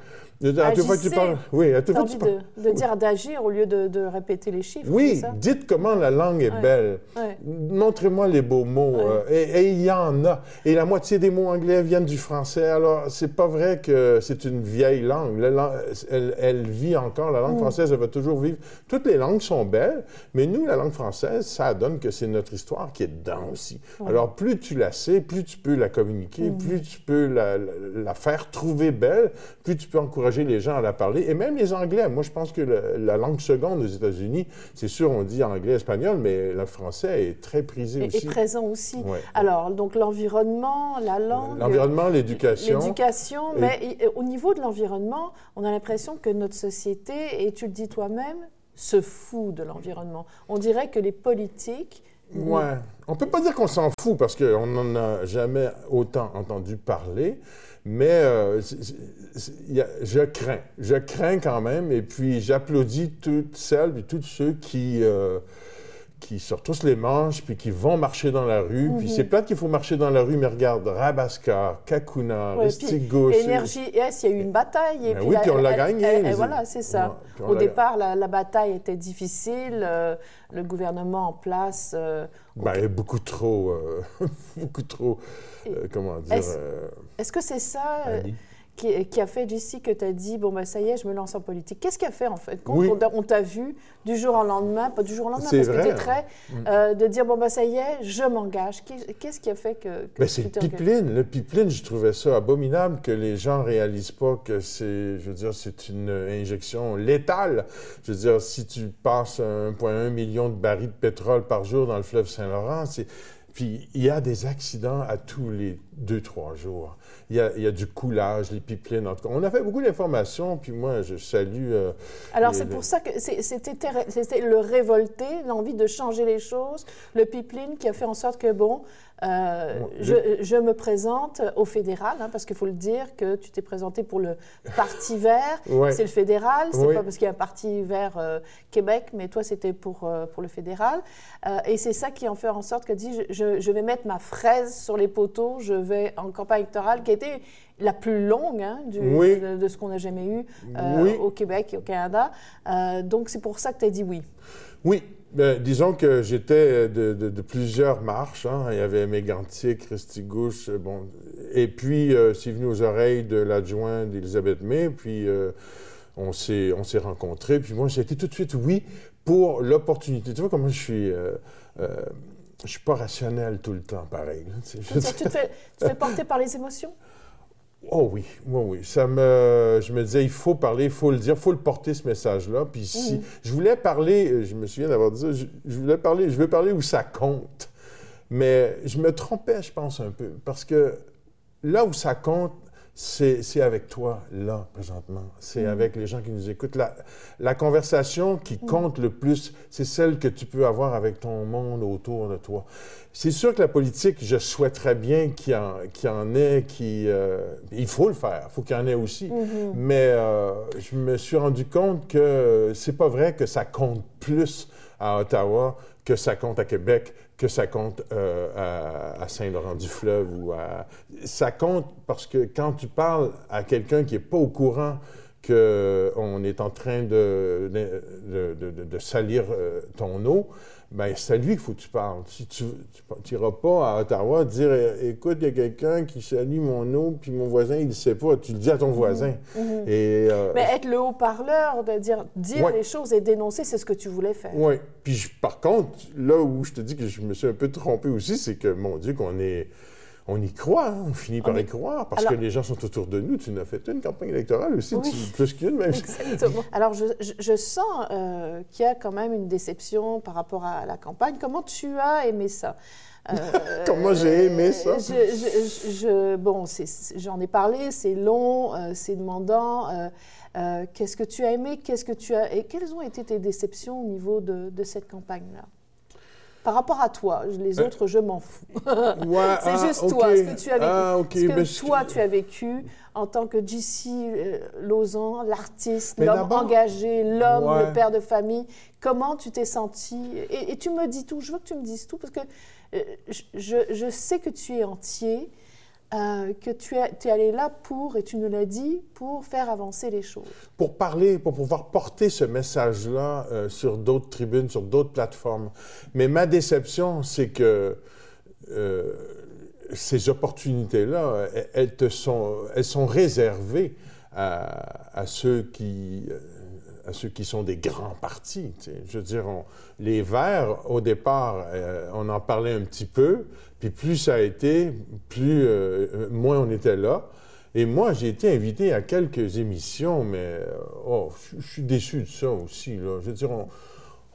à chaque fois que tu parles, oui, à chaque fois que tu parles. De, de dire d'agir au lieu de, de, répéter les chiffres. Oui, dites comment la langue est belle. Montrez-moi les beaux mots. Euh, et, il y en a. Et la moitié des mots anglais viennent du français. Alors, c'est pas vrai que c'est une vieille langue. elle, elle, vit encore. La langue mm. française, elle va toujours vivre. Toutes les langues sont belles, mais nous, la langue française, ça donne que c'est notre histoire qui est dedans aussi. Alors, plus tu la sais, plus tu peux la communiquer, mm. plus tu peux la, la faire trouver belle, plus tu peux encourager les gens à la parler. Et même les Anglais. Moi, je pense que la langue seconde aux États-Unis, c'est sûr, on dit anglais, espagnol, mais le français est très prisé aussi. Et présent aussi. Alors, donc l'environnement, la langue. L'environnement, l'éducation. L'éducation, mais au niveau de l'environnement, on a l'impression que notre société, et tu le dis toi-même, se fout de l'environnement. On dirait que les politiques Ouais. On peut pas dire qu'on s'en fout parce qu'on n'en a jamais autant entendu parler, mais euh, je crains. Je crains quand même, et puis j'applaudis toutes celles et tous ceux qui, euh, qui se retroussent les manches, puis qui vont marcher dans la rue. Puis mhm. c'est plate qu'il faut marcher dans la rue, mais regarde, Rabaska, Kakuna, ouais, Énergie S, il y a eu une bataille. Et ben oui, puis on l'a gagné. voilà, c'est ça. Au départ, la, bataille était difficile. Euh, le gouvernement en place... ben, beaucoup trop... beaucoup trop... comment dire... Est-ce que c'est ça euh, qui, a fait, d'ici que tu as dit, bon, ben, ça y est, je me lance en politique Qu'est-ce qui a fait, en fait? On t'a vu du jour au lendemain, pas du jour au lendemain, parce que tu es très. Mm. Euh, de dire, bon, ben, ça y est, je m'engage. Qu'est-ce qui a fait que. que ben, c'est le pipeline. Le pipeline, je trouvais ça abominable que les gens réalisent pas que c'est, je veux dire, c'est une injection létale. Je veux dire, si tu passes 1,1 million de barils de pétrole par jour dans le fleuve Saint-Laurent, c'est. Puis il y a des accidents à tous les deux, trois jours il y, a, il y a, du coulage, les pipelines. En tout cas, on a fait beaucoup d'informations, puis moi, je salue. Euh, Alors, c'est pour ça que c'était le révolté, l'envie de changer les choses, le pipeline qui a fait en sorte que, bon, euh, je, je, me présente au fédéral, hein, parce qu'il faut le dire que tu t'es présenté pour le Parti vert. C'est le fédéral, c'est pas parce qu'il y a un Parti vert euh, Québec, mais toi, c'était pour, pour le fédéral. et c'est ça qui en fait en sorte que dit je, je, vais mettre ma fraise sur les poteaux, je vais en campagne électorale, qui a été la plus longue hein, du, de, ce qu'on a jamais eu au Québec et au Canada. donc, c'est pour ça que tu as dit oui. Oui, ben, disons que j'étais de, plusieurs marches. Hein. Il y avait Mégantic, Restigouche, bon. Et puis, euh, c'est venu aux oreilles de l'adjoint d'Elisabeth May, puis euh, on s'est rencontrés. Puis moi, j'ai été tout de suite oui pour l'opportunité. Tu vois comment je suis... Je suis pas rationnel tout le temps, pareil. tu, te fais, tu te fais porter par les émotions? Oh oui, oui, oui. Ça me, je me disais, il faut parler, il faut le dire, il faut le porter, ce message-là. Puis si, je voulais parler, je me souviens d'avoir dit ça, je, voulais parler, je veux parler où ça compte. Mais je me trompais, je pense, un peu. Parce que là où ça compte, c'est avec toi, là, présentement. C'est mm. avec les gens qui nous écoutent. La, la conversation qui mm. compte le plus, c'est celle que tu peux avoir avec ton monde autour de toi. C'est sûr que la politique, je souhaiterais bien qu'il y, en, en ait, qui, euh, il faut le faire, il faut qu'il y en ait aussi. Mm-hmm. Mais euh, je me suis rendu compte que c'est pas vrai que ça compte plus à Ottawa que ça compte à Québec, que ça compte euh, à, Saint-Laurent-du-Fleuve ou à... Ça compte parce que quand tu parles à quelqu'un qui n'est pas au courant qu'on est en train de, de, salir euh, ton eau, ben c'est à lui qu'il faut que tu parles. Si tu n'iras pas à Ottawa dire écoute, il y a quelqu'un qui salue mon eau, puis mon voisin, il ne sait pas. Tu le dis à ton voisin. Mhm. Mhm. Et, euh, Mais être le haut-parleur, de dire, dire les choses et dénoncer, c'est ce que tu voulais faire. Oui. Puis par contre, là où je te dis que je me suis un peu trompé aussi, c'est que, mon Dieu, qu'on est on y croit, hein. on finit par y croire, parce que les gens sont autour de nous. Tu n'as fait une campagne électorale aussi, plus qu'une même. Exactement. Alors, je, sens euh, qu'il y a quand même une déception par rapport à la campagne. Comment tu as aimé ça? Euh, Comment j'ai aimé ça? je, Bon, j'en ai parlé, c'est long, euh, c'est demandant. Qu'est-ce que tu as aimé? Qu'est-ce que tu as et quelles ont été tes déceptions au niveau de, de cette campagne-là? Par rapport à toi. Les euh, autres, je m'en fous. c'est ah, juste toi, ce que tu as vécu, ah, ce que toi tu as vécu en tant que JC euh, Lausanne, l'artiste, l'homme engagé, l'homme, le père de famille. Comment tu t'es senti? Et, tu me dis tout. Je veux que tu me dises tout parce que euh, je, je, sais que tu es entier. Euh, que tu es, es allé là pour, et tu nous l'as dit, pour faire avancer les choses. Pour parler, pour pouvoir porter ce message-là euh, sur d'autres tribunes, sur d'autres plateformes. Mais ma déception, c'est que euh, ces opportunités-là, elles, sont, elles sont réservées à ceux qui à ceux qui sont des grands partis. Je veux dire, les Verts, au départ, euh, on en parlait un petit peu, puis plus ça a été, plus euh, moins on était là. Et moi, j'ai été invité à quelques émissions, mais euh, oh, je, suis déçu de ça aussi. Je veux dire,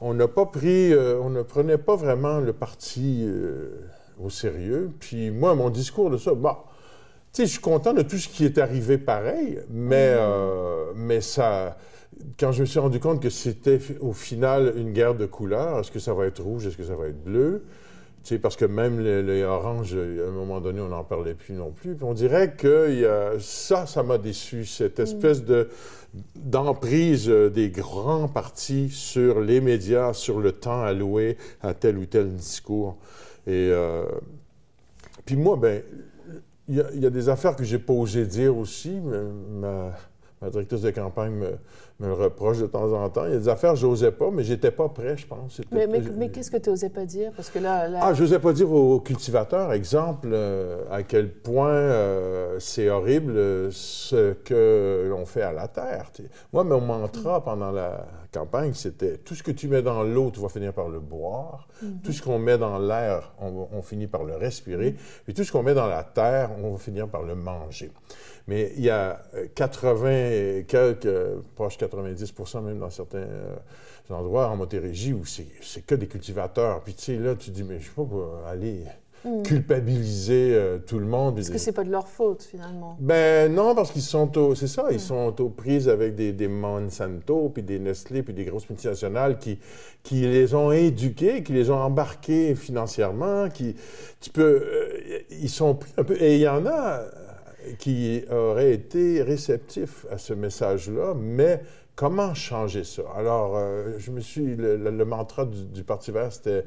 on n'a pas pris, euh, on ne prenait pas vraiment le parti euh, au sérieux. Puis moi, mon discours de ça, bah, sais, je suis content de tout ce qui est arrivé pareil, mais, euh, mais ça, quand je me suis rendu compte que c'était au final une guerre de couleurs, est-ce que ça va être rouge, est-ce que ça va être bleu? Tu sais, parce que même les, les oranges, à un moment donné, on n'en parlait plus non plus. Puis on dirait que il y a, ça, ça m'a déçu, cette espèce de d'emprise des grands partis sur les médias, sur le temps alloué à tel ou tel discours. Et euh, puis moi, ben, il y, a- des affaires que j'ai pas osé dire aussi. ma directrice de campagne me, me le reproche de temps en temps. Il y a des affaires que j'osais pas, mais j'étais pas prêt, je pense. Mais, mais, mais qu'est-ce que tu n'osais pas dire? Parce que là, là- ah, je n'osais pas dire aux cultivateurs, exemple, euh, à quel point euh, c'est horrible euh, ce que l'on fait à la terre. Moi, mon mantra pendant la campagne, c'était tout ce que tu mets dans l'eau, tu vas finir par le boire. Tout ce qu'on met dans l'air, on, on finit par le respirer. Et tout ce qu'on met dans la terre, on va finir par le manger. Mais il y a euh, 80 et quelques, euh, proche 90% même dans certains euh, endroits en Montérégie où c'est que des cultivateurs. Puis tu sais, là, tu dis, mais je sais pas, pour aller culpabiliser euh, tout le monde. Parce que c'est pas de leur faute, finalement. Ben non, parce qu'ils sont au, c'est ça, ils sont aux prises avec des, des Monsanto, puis des Nestlé, puis des grosses multinationales qui, qui les ont éduqués, qui les ont embarqués financièrement, qui, tu peux, euh, ils sont pris un peu, et il y en a euh, qui auraient été réceptifs à ce message-là, mais comment changer ça? Alors, euh, je me suis, le, le- mantra du, du Parti vert, c'était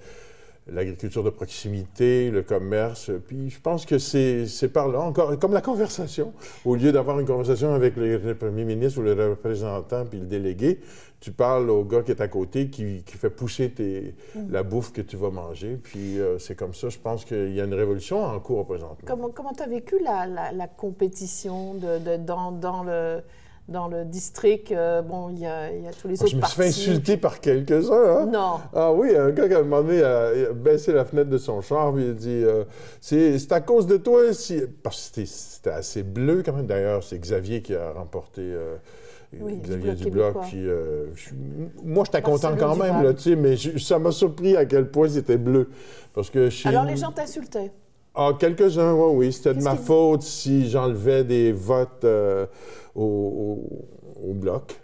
l'agriculture de proximité, le commerce. Puis je pense que c'est par là, encore comme la conversation. Au lieu d'avoir une conversation avec le, premier ministre ou le représentant puis le délégué, tu parles au gars qui est à côté, qui, qui fait pousser tes, la bouffe que tu vas manger. Puis euh, c'est comme ça, je pense qu'il y a une révolution en cours présentement. Comment comment tu as vécu la, la, la compétition de, de- dans, dans, le, dans le district euh, Bon, il y a, il y a tous les Ah, autres je me suis fait insulter par quelques-uns. Hein? Non. Ah oui, un gars qui a demandé à, baissé la fenêtre de son char, puis il a dit euh, c'est à cause de toi, si... parce que c'était- assez bleu quand même. D'ailleurs, c'est Xavier qui a remporté. euh, Oui, du Xavier Bloc puis euh, je- moi j'étais content quand même, là, tu sais, mais je- ça m'a surpris à quel point c'était bleu. Parce que chez Alors les gens t'insultaient. Ah, quelques-uns, oui, oui. C'était de ma faute si j'enlevais des votes euh, au, au- au bloc.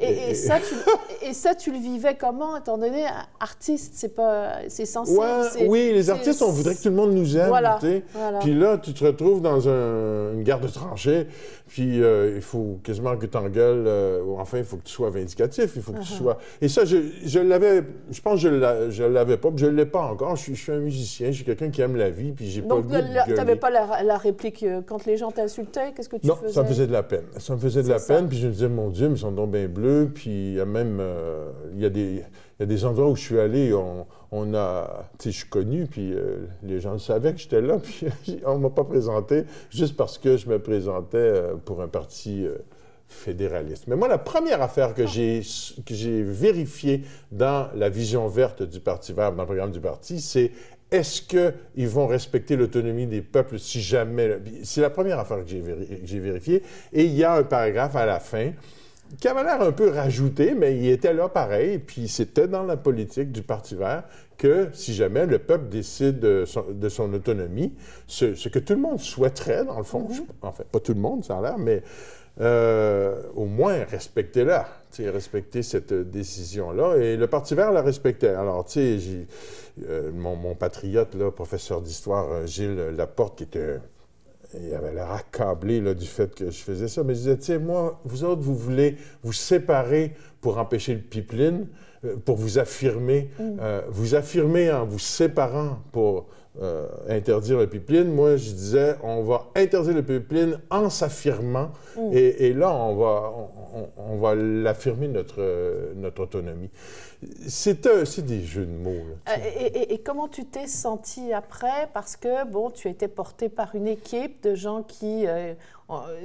Et, Et- et ça, tu, et ça, tu le vivais comment, étant donné, artiste, c'est pas, c'est sensible. Ouais, oui, les artistes, on voudrait que tout le monde nous aime. Voilà, voilà. Puis là, tu te retrouves dans un- une guerre de tranchées, puis euh, il faut quasiment que tu engueules, euh, ou enfin, il faut que tu sois vindicatif, il faut que tu Uh-huh. sois... Et ça, je, je l'avais, je pense que je je l'avais pas, puis je l'ai pas encore. Je suis, je suis un musicien, je suis quelqu'un qui aime la vie, puis j'ai pas le Donc, tu n'avais pas la, la réplique euh, quand les gens t'insultaient Qu'est-ce que tu Non, faisais ça me faisait de la peine. Ça me faisait de la ça. peine, puis je me disais, mon Dieu, mais ils sont donc bien bleus, puis il y a même, euh, il y a des, il y a des endroits où je suis allé, on, a, tu sais, je suis connu, puis euh, les gens savaient que j'étais là, puis on m'a pas présenté juste parce que je me présentais euh, pour un parti euh, fédéraliste. Mais moi, la première affaire que j'ai que j'ai vérifiée dans la vision verte du Parti vert, dans le programme du parti, c'est est-ce qu'ils vont respecter l'autonomie des peuples si jamais... C'est la première affaire que j'ai vérifiée. Et il y a un paragraphe à la fin qui avait l'air un peu rajouté, mais il était là pareil, puis c'était dans la politique du Parti vert que si jamais le peuple décide de son, de son autonomie, ce, ce que tout le monde souhaiterait, dans le fond, je- en fait, pas tout le monde, ça a l'air, mais euh, au moins respectez-la, respectez cette décision-là. Et le Parti vert la respectait. Alors, tu sais, euh, mon, mon patriote, là, professeur d'histoire, euh, Gilles Laporte, qui était il avait l'air accablé là, du fait que je faisais ça. Mais je disais, sais, moi, vous autres, vous voulez vous séparer pour empêcher le pipeline, euh, pour vous affirmer, euh, vous affirmer en vous séparant pour euh, interdire le pipeline. Moi, je disais, on va interdire le pipeline en s'affirmant, et, et là, on va, on, on va l'affirmer notre, notre autonomie. C'est un- c'est des jeux de mots. là, Euh. Et, et- et comment tu t'es senti après? Parce que bon, tu étais porté par une équipe de gens qui, euh, euh,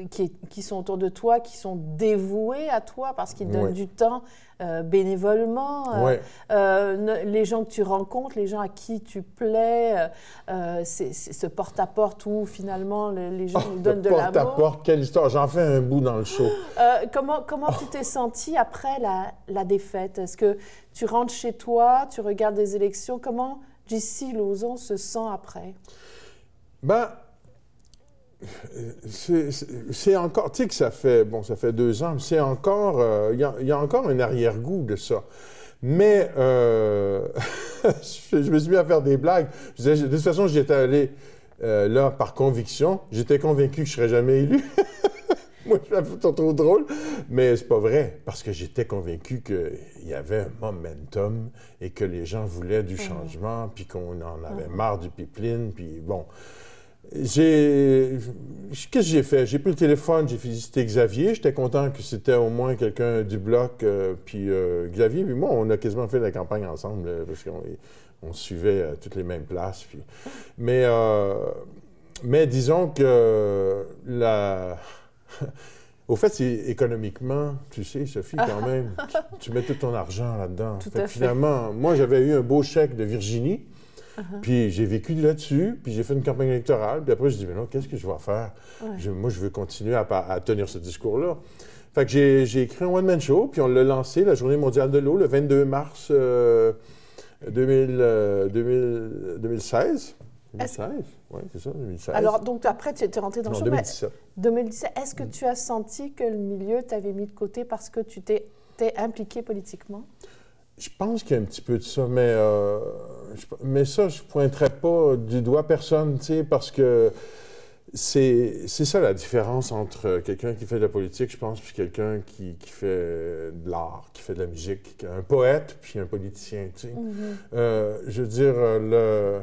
qui, qui sont autour de toi, qui sont dévoués à toi parce qu'ils donnent Ouais. du temps euh, bénévolement. Euh, Ouais. euh, les gens que tu rencontres, les gens à qui tu plais, euh, euh, c'est ce porte-à-porte où finalement les, les gens nous donnent de porte à l'amour. porte, quelle histoire. J'en fais un bout dans le show. Euh, comment comment tu t'es senti après la, la défaite? Est-ce que tu rentres chez toi, tu regardes les élections? Comment JC Lauzon se sent après? Ben, c'est- encore, tu sais que ça fait, bon, ça fait deux ans, mais c'est encore, euh, il y, a- il y a encore un arrière-goût de ça. Mais euh, je, je me suis mis à faire des blagues. Je de toute façon, j'étais allé euh, là par conviction. J'étais convaincu que je serais jamais élu. Moi, je trouve ça trop drôle, mais c'est pas vrai, parce que j'étais convaincu qu'il y avait un momentum et que les gens voulaient du changement, puis qu'on en avait marre du pipeline, puis bon. J'ai. Qu'est-ce que j'ai fait? J'ai pris le téléphone, j'ai visité Xavier. J'étais content que c'était au moins quelqu'un du bloc. euh, puis euh, Xavier, puis moi, on a quasiment fait la campagne ensemble, parce qu'on on suivait à toutes les mêmes places. Puis... Mais, euh, mais disons que la. Au fait, c'est économiquement, tu sais, Sophie, quand même, tu, tu mets tout ton argent là-dedans. Finalement, moi, j'avais eu un beau chèque de Virginie. Puis j'ai vécu là-dessus, puis j'ai fait une campagne électorale, puis après je dis, mais non, qu'est-ce que je vais faire? Je- moi, je veux continuer à, tenir ce discours-là. Fait que j'ai j'ai écrit un one-man show, puis on l'a lancé la Journée mondiale de l'eau le 22 mars euh, 2000, euh, 2000 2016. 2016? Oui, c'est ça, 2016. Alors, donc après, tu es rentré dans non, le show, mais 2017. 2017, est-ce que tu as senti que le milieu t'avait mis de côté parce que tu t'es t'es impliqué politiquement? Je pense qu'il y a un petit peu de ça, mais, euh, je- mais ça, je pointerais pas du doigt personne, tu sais, parce que c'est c'est ça la différence entre quelqu'un qui fait de la politique, je pense, puis quelqu'un qui, qui fait de l'art, qui fait de la musique, un poète, puis un politicien, tu sais. Euh, je veux dire, le,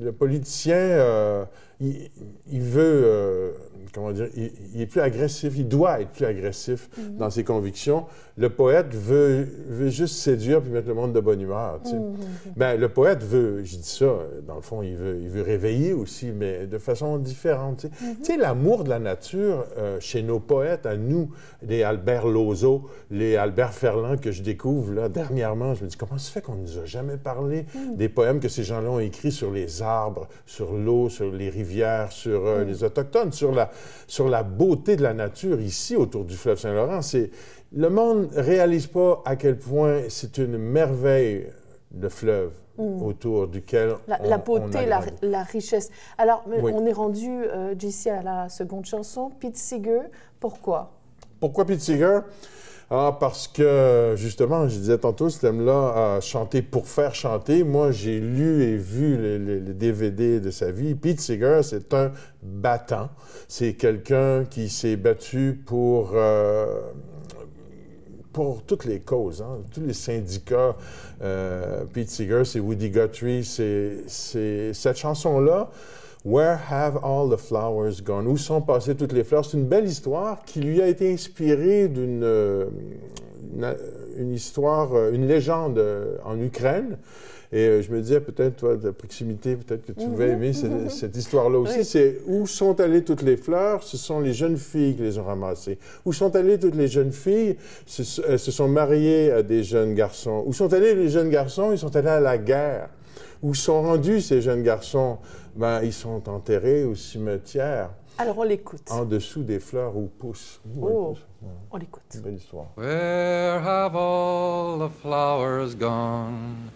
le politicien, euh, il, il veut, euh, comment dire, il, il est plus agressif, il doit être plus agressif dans ses convictions. Le poète veut, veut juste séduire puis mettre le monde de bonne humeur. Ben, le poète veut, je dis ça, dans le fond, il veut, il veut réveiller aussi, mais de façon différente. Tu sais, l'amour de la nature euh, chez nos poètes, à nous, les Albert Lozo, les Albert Ferland que je découvre là, dernièrement, je me dis comment ça se fait qu'on ne nous a jamais parlé des poèmes que ces gens-là ont écrits sur les arbres, sur l'eau, sur les rivières, sur euh, les autochtones, sur la, sur la beauté de la nature ici autour du fleuve Saint-Laurent. C'est le monde réalise pas à quel point c'est une merveille le fleuve autour duquel La, on, la on beauté, a la, la richesse. Alors, Oui. on est rendu, euh, JC, à la seconde chanson, Pete Seeger. Pourquoi? Pourquoi Pete Seeger? Ah, parce que, justement, je disais tantôt, ce thème-là a chanté pour faire chanter. Moi, j'ai lu et vu les, DVD de sa vie. Pete Seeger, c'est un battant. C'est quelqu'un qui s'est battu pour, euh, pour toutes les causes, hein, tous les syndicats. Euh, Pete Seeger, c'est Woody Guthrie, c'est- cette chanson-là. Where have all the flowers gone? Où sont passées toutes les fleurs? C'est une belle histoire qui lui a été inspirée d'une euh, une, une histoire, euh, une légende euh, en Ukraine. Et je me disais, peut-être, toi, de proximité, peut-être que tu pouvais aimer cette, cette histoire-là aussi. Oui. C'est où sont allées toutes les fleurs? Ce sont les jeunes filles qui les ont ramassées. Où sont allées toutes les jeunes filles? Ce- elles se sont mariées à des jeunes garçons. Où sont allés les jeunes garçons? Ils sont allés à la guerre. Où sont rendus ces jeunes garçons? Ben, ils sont enterrés au cimetière, Alors, on l'écoute. en dessous des fleurs où poussent. Oh. On l'écoute. une belle histoire. Where have all the flowers gone?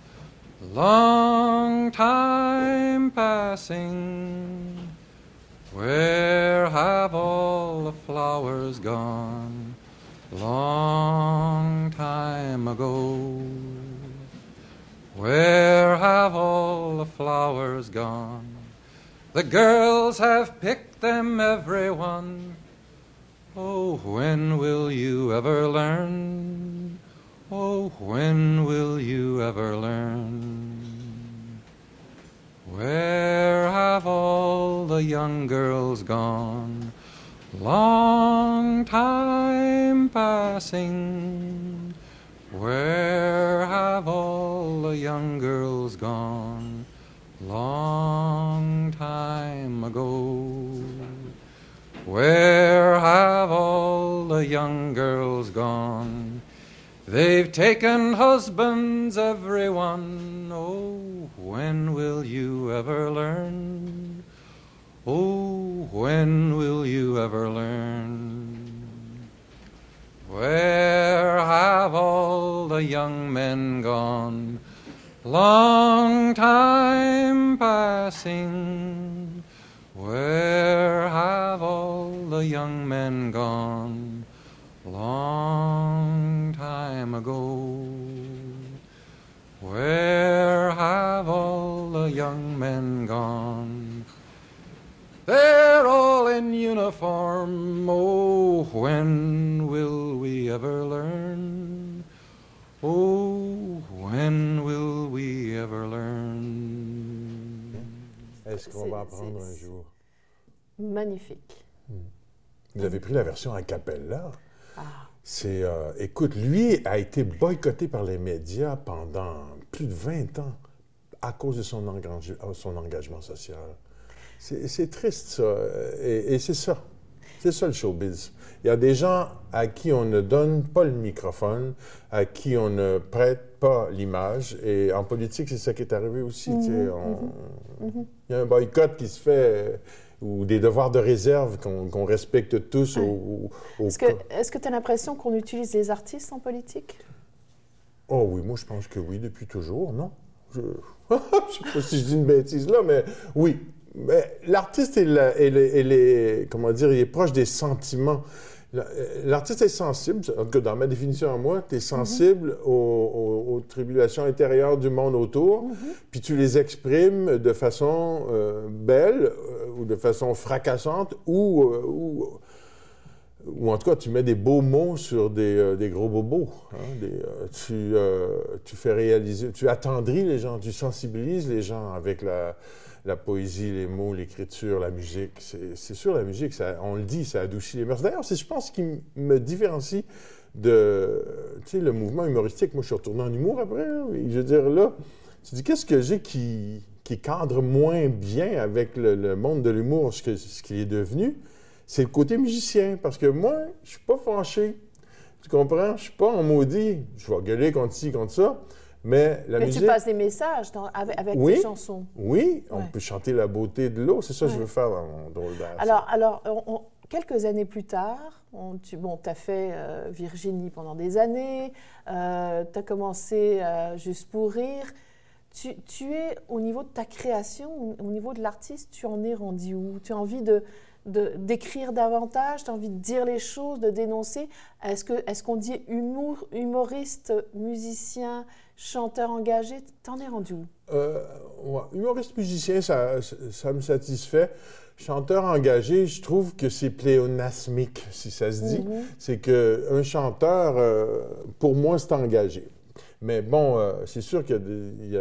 Long time passing. Where have all the flowers gone? Long time ago. Where have all the flowers gone? The girls have picked them, every one. Oh, when will you ever learn? Oh, when will you ever learn? Where have all the young girls gone? Long time passing. Where have all the young girls gone? Long time ago. Where have all the young girls gone? They've taken husbands, everyone. Oh, when will you ever learn? Oh, when will you ever learn? Where have all the young men gone? Long time passing. Where have all the young men gone? Long time ago. Where have all the young men gone? They're all in uniform. Oh, when will we ever learn? Oh, Qu'on va apprendre un jour? Magnifique. Vous avez pris la version a cappella. C'est, euh, écoute, lui a été boycotté par les médias pendant plus de 20 ans à cause de son, engage- son engagement social. C'est, c'est triste, ça. Et, et c'est ça. C'est ça le showbiz. Il y a des gens à qui on ne donne pas le microphone, à qui on ne prête pas l'image. Et en politique, c'est ça qui est arrivé aussi. tu sais. On- Il y a un boycott qui se fait, euh, ou des devoirs de réserve qu'on, respecte tous au, au- au Est-ce que cas- est-ce que tu as l'impression qu'on utilise les artistes en politique? Oh oui, moi je pense que oui, depuis toujours, non? Je ne sais pas si je dis une bêtise là, mais oui. L'artiste, elle est- comment dire, il est proche des sentiments. La- L'artiste est sensible, en tout cas dans ma définition à moi, tu es sensible aux, aux- aux tribulations intérieures du monde autour, puis tu les exprimes de façon euh, belle euh, ou de façon fracassante ou, euh, ou ou en tout cas, tu mets des beaux mots sur des, euh, des gros bobos. hein, des, euh, tu, euh, tu fais réaliser, tu attendris les gens, tu sensibilises les gens avec la, la poésie, les mots, l'écriture, la musique. C'est sûr, la musique, on le dit, ça adoucit les mœurs. D'ailleurs, c'est, je pense, ce qui me différencie de, tu le mouvement humoristique. Moi, je suis retourné en humour après. et je veux dire, là, tu dis, qu'est-ce que j'ai qui, cadre moins bien avec le, monde de l'humour, ce qu'il est devenu? c'est le côté musicien. Parce que moi, je suis pas fâché. Tu comprends? Je suis pas en maudit. Je vais gueuler contre ci, contre ça. Mais la Mais musique. tu passes des messages dans- avec, avec Oui. tes chansons. Oui, on Ouais. peut chanter la beauté de l'eau. C'est ça que je veux faire dans mon drôle d'air. Alors, alors on- on- quelques années plus tard, on- tu bon, as fait euh, Virginie pendant des années, tu as commencé euh, Juste pour rire. Tu, tu es, au niveau de ta création, au niveau de l'artiste, tu en es rendu où? Tu as envie de d'écrire davantage, tu as envie de dire les choses, de dénoncer? Est-ce que est-ce qu'on dit humour, humoriste, musicien, chanteur engagé T'en es rendu où? Euh, ouais, Humoriste musicien, ça, ça- ça me satisfait. Chanteur engagé, je trouve que c'est pléonasmique, si ça se dit. Mhm. C'est qu'un chanteur, euh, pour moi, c'est engagé. Mais bon, euh, c'est sûr qu'il y a des- y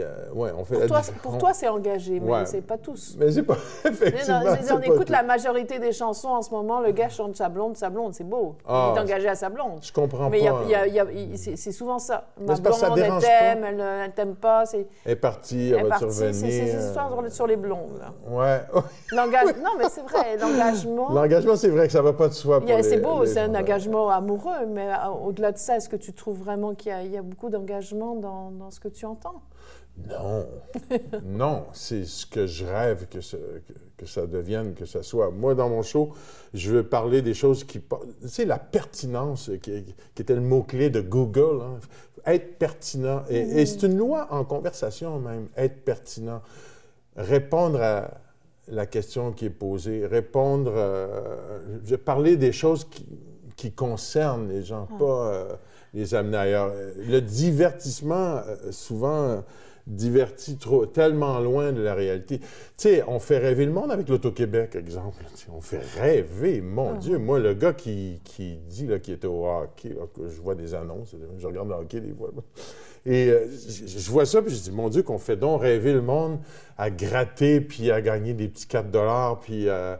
a- ouais, on fait Pour la toi, pour c'est engagé, mais Ouais. c'est pas tous. Mais c'est pas, Mais effectivement, non, on pas écoute tout. la majorité des chansons en ce moment, le gars chante sa blonde, sa blonde, c'est beau. Ah, il est engagé à sa blonde. Je comprends Mais pas. il- c'est souvent ça. Ma ça blonde, elle t'aime, elle, elle t'aime pas. C'est Elle est partie, elle elle est va partie. survenir. C'est des histoires sur- sur les blondes. là. Ouais. Non, mais c'est vrai, l'engagement. L'engagement, c'est vrai que ça va pas de soi. C'est beau, c'est un engagement amoureux, mais euh, au-delà de ça, est-ce que tu trouves vraiment qu'il y, a- beaucoup d'engagement dans ce que tu entends? Non, non, c'est ce que je rêve que, ce- que, que ça devienne, que ça soit. Moi, dans mon show, je veux parler des choses qui... Tu sais, la pertinence, qui, qui était le mot-clé de Google, hein. être pertinent. Et, et c'est une loi en conversation même, être pertinent. Répondre à la question qui est posée, répondre... euh, je parler des choses qui, qui concernent les gens, pas... euh, les amener ailleurs. Le divertissement, euh, souvent, euh, diverti trop, tellement loin de la réalité. Tu sais, on fait rêver le monde avec l'Auto-Québec, exemple. on fait rêver, mon ah. Dieu. Moi, le gars qui, qui dit qu'il était au hockey, je vois des annonces, je regarde le hockey des fois. Et euh, je, vois ça, puis je dis, mon Dieu, qu'on fait donc rêver le monde à gratter, puis à gagner des petits 4 dollars, puis à,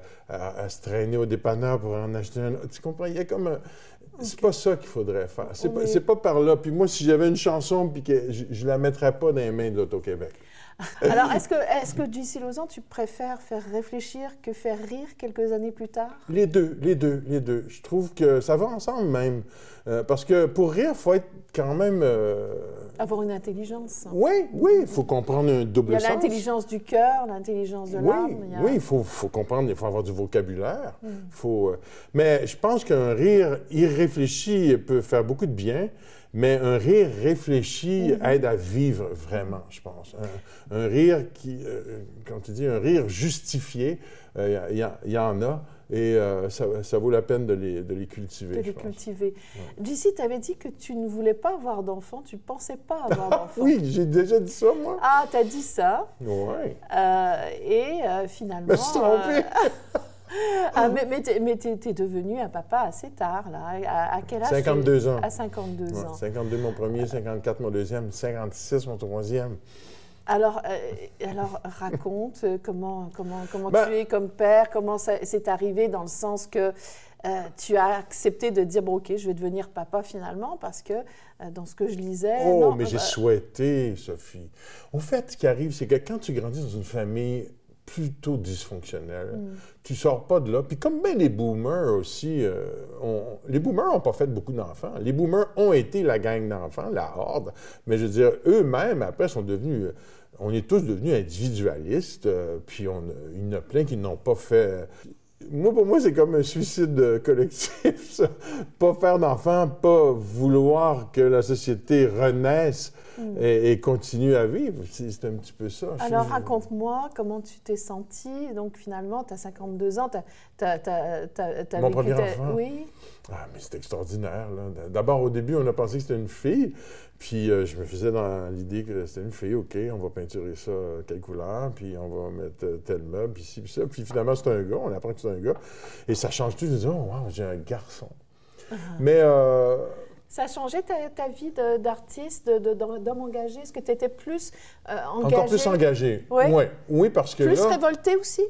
se traîner au dépanneur pour en acheter un. Tu comprends? Il y a comme C'est pas ça qu'il faudrait faire. C'est pas, par là. Puis moi, si j'avais une chanson, puis que je, je la mettrais pas dans les mains de l'Auto-Québec. Alors, est-ce que, est que JC Lausanne, tu préfères faire réfléchir que faire rire quelques années plus tard? Les deux, les deux, les deux. Je trouve que ça va ensemble même. Euh, parce que pour rire, il faut être quand même... Euh, Avoir une intelligence. Oui, oui, il faut comprendre un double sens. Il y a l'intelligence du cœur, l'intelligence de l'âme. Oui, il faut, faut, comprendre, il faut avoir du vocabulaire. Mm. Faut, euh, mais je pense qu'un rire irréfléchi peut faire beaucoup de bien. Mais un rire réfléchi mhm. aide à vivre vraiment, je pense. Un, rire qui, euh, quand tu dis un rire justifié, il euh, y, en a. Et euh, ça, vaut la peine de les, de les cultiver. De les cultiver. Ouais. tu avais dit que tu ne voulais pas avoir d'enfants, tu ne pensais pas avoir d'enfants. oui, j'ai déjà dit ça, moi. Ah, tu as dit ça. Oui. et finalement. Je me suis trompé. Ah, mais mais tu es, devenu un papa assez tard, là. À, quel âge 52 ans. À 52 ans. 52 mon premier, 54 mon deuxième, 56 mon troisième. Alors, euh, alors raconte euh, comment, comment, comment ben tu es comme père, comment c'est arrivé dans le sens que euh, tu as accepté de dire, bon, OK, je vais devenir papa finalement, parce que dans ce que je lisais... Oh, mais j'ai souhaité, Sophie. En fait, ce qui arrive, c'est que quand tu grandis dans une famille plutôt dysfonctionnel. Mm. Tu sors pas de là. Puis comme bien les boomers aussi, euh, les boomers n'ont pas fait beaucoup d'enfants. Les boomers ont été la gang d'enfants, la horde. Mais je veux dire, eux-mêmes, après, sont devenus... Euh, on est tous devenus individualistes, euh, puis on, il y en a plein qui n'ont pas fait moi, pour moi, c'est comme un suicide collectif, ça. Pas faire d'enfants, pas vouloir que la société renaisse mm. et, continue à vivre. C'est un petit peu ça. Alors, raconte-moi comment tu t'es senti. Donc, finalement, tu as 52 ans, tu as, Mon premier enfant? Oui. Ah, mais c'est extraordinaire. D'abord, au début, on a pensé que c'était une fille. Puis euh, je me faisais dans l'idée que c'était une fille, OK, on va peinturer ça quelle couleur, puis on va mettre euh, tel meuble, puis ci, puis ça. Puis finalement, c'est un gars, on apprend que c'est un gars. Et ça change tout. Je me dis, oh, wow, j'ai un garçon. Uh-huh. Mais. Euh, ça a changé ta, vie d'artiste, d'homme engagé? Est-ce que tu étais plus engagé? Encore plus engagé. Oui. Oui, parce que. Plus révolté aussi?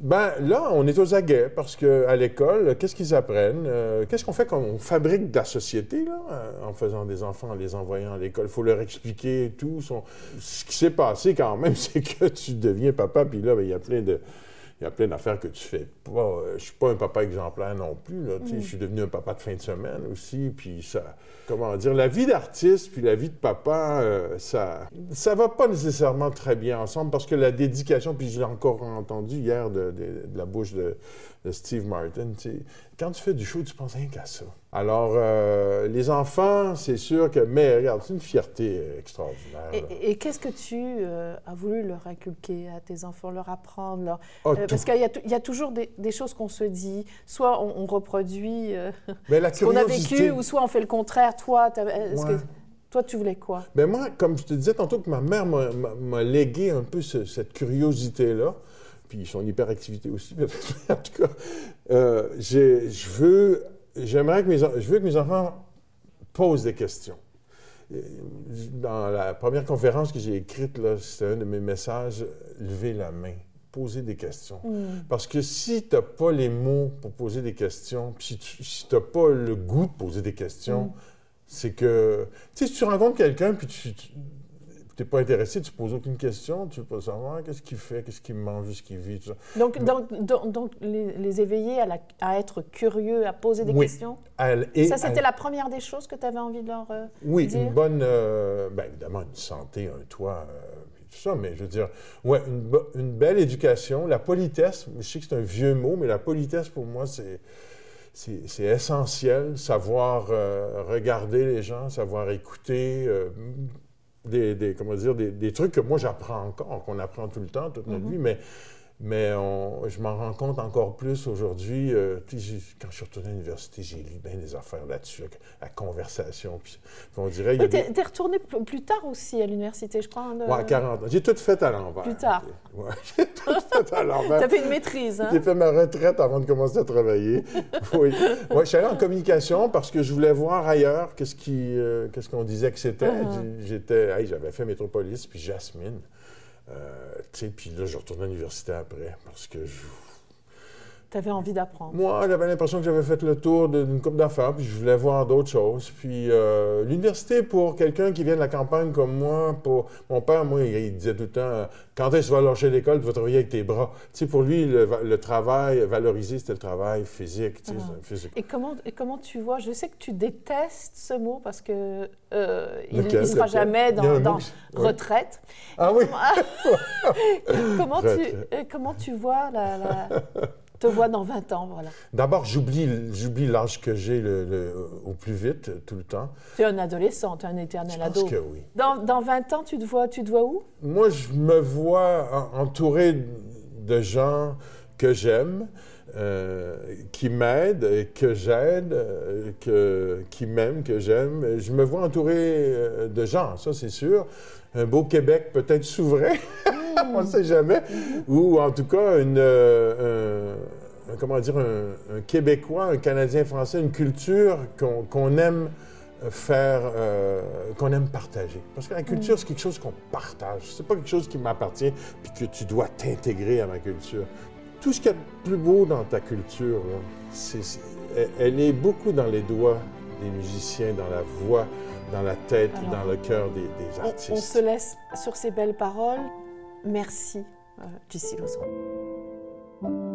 Ben là, on est aux aguets parce qu'à l'école, qu'est-ce qu'ils apprennent? Euh, qu'est-ce qu'on fait quand on fabrique de la société là, euh, en faisant des enfants, en les envoyant à l'école? Il faut leur expliquer tout. Ce qui s'est passé quand même, c'est que tu deviens papa, puis là, ben, il y a plein de il y a plein d'affaires que tu fais pas. Euh, je suis pas un papa exemplaire non plus. Je suis devenu un papa de fin de semaine aussi. Puis ça, comment dire, la vie d'artiste puis la vie de papa, euh, ça, ça va pas nécessairement très bien ensemble parce que la dédication, puis j'ai encore entendu hier de, la bouche de, Steve Martin, quand tu fais du show, tu penses rien qu'à ça. Alors, euh, les enfants, c'est sûr que, mais regarde, c'est une fierté extraordinaire. Et, qu'est-ce que tu euh, as voulu leur inculquer à tes enfants, leur apprendre ah, Parce qu'il y, a toujours des, choses qu'on se dit, soit on, reproduit ce qu'on a vécu, ou soit on fait le contraire. Toi, que, toi, tu voulais quoi? Bien, moi, comme je te disais tantôt que ma mère m'a légué un peu cette curiosité-là, puis son hyperactivité aussi, en tout cas, euh, je veux, j'aimerais que mes, je veux que mes enfants posent des questions. Dans la première conférence que j'ai écrite, c'était un de mes messages, lever la main poser des questions. Hmm. Parce que si tu n'as pas les mots pour poser des questions, puis si tu n'as pas le goût de poser des questions, hmm c'est que, tu sais, si tu rencontres quelqu'un, puis tu n'es pas intéressé, tu poses aucune question, tu veux pas savoir qu'est-ce qu'il fait, qu'est-ce qu'il mange, ce qu'il vit, tout ça. Donc, donc, donc les, éveiller à, à, être curieux, à poser des questions et Ça, c'était la première des choses que tu avais envie de leur euh, oui, dire? Oui, une bonne, euh, bien évidemment, une santé, un toit, euh, tout ça, mais je veux dire, ouais, une, une belle éducation, la politesse, je sais que c'est un vieux mot, mais la politesse, pour moi, c'est c'est essentiel, savoir euh, regarder les gens, savoir écouter, euh, des, comment dire, des, trucs que moi j'apprends encore, qu'on apprend tout le temps, toute notre mm-hmm. vie, mais Mais je m'en rends compte encore plus aujourd'hui. Euh, quand je suis retourné à l'université, j'ai lu bien des affaires là-dessus, la conversation. Puis, on dirait. Oui, des... t'es retourné plus tard aussi à l'université, je crois. Oui, à 40 ans. J'ai tout fait à l'envers. Plus tard. Ouais, j'ai tout fait à l'envers. T'as fait une maîtrise, hein? J'ai fait ma retraite avant de commencer à travailler. oui. Ouais, je suis allé en communication parce que je voulais voir ailleurs qu'est-ce euh, qu'on disait que c'était. Uh-huh. J'étais, j'avais fait Métropolis puis Jasmine. Euh, puis là, je retournais à l'université après parce que je, tu avais envie d'apprendre? Moi, j'avais l'impression que j'avais fait le tour d'une coupe d'affaires, puis je voulais voir d'autres choses. Puis euh, l'université, pour quelqu'un qui vient de la campagne comme moi, pour mon père, moi, il, disait tout le temps quand est-ce que tu vas lâcher l'école, tu vas travailler avec tes bras. Tu sais, pour lui, le, travail valorisé, c'était le travail physique. Tu sais, ah. physique. Et, comment, et comment tu vois Je sais que tu détestes ce mot parce que euh, il ne sera jamais dans, dans retraite. Ah oui. comment, tu, euh, comment tu vois la te vois dans 20 ans, voilà. D'abord, j'oublie, j'oublie l'âge que j'ai le, au plus vite, tout le temps. Tu es un adolescent, tu es un éternel je ado. Pense que oui. Dans, dans, 20 ans, tu te vois, tu te vois où? Moi, je me vois entouré de gens que j'aime, euh, qui m'aident, que j'aide, euh, que, qui m'aiment, que j'aime. Je me vois entouré euh, de gens, ça c'est sûr. Un beau Québec peut-être souverain, on ne sait jamais. Ou en tout cas, une, comment dire, un, Québécois, un Canadien français, une culture qu'on aime faire, qu'on aime partager. Parce que la culture, c'est quelque chose qu'on partage. C'est pas quelque chose qui m'appartient puis que tu dois t'intégrer à ma culture tout ce qu'il y a de plus beau dans ta culture, elle est beaucoup dans les doigts des musiciens, dans la voix, dans la tête, dans le cœur des, artistes. On, se laisse sur ces belles paroles. Merci, euh, Jessie Lozon.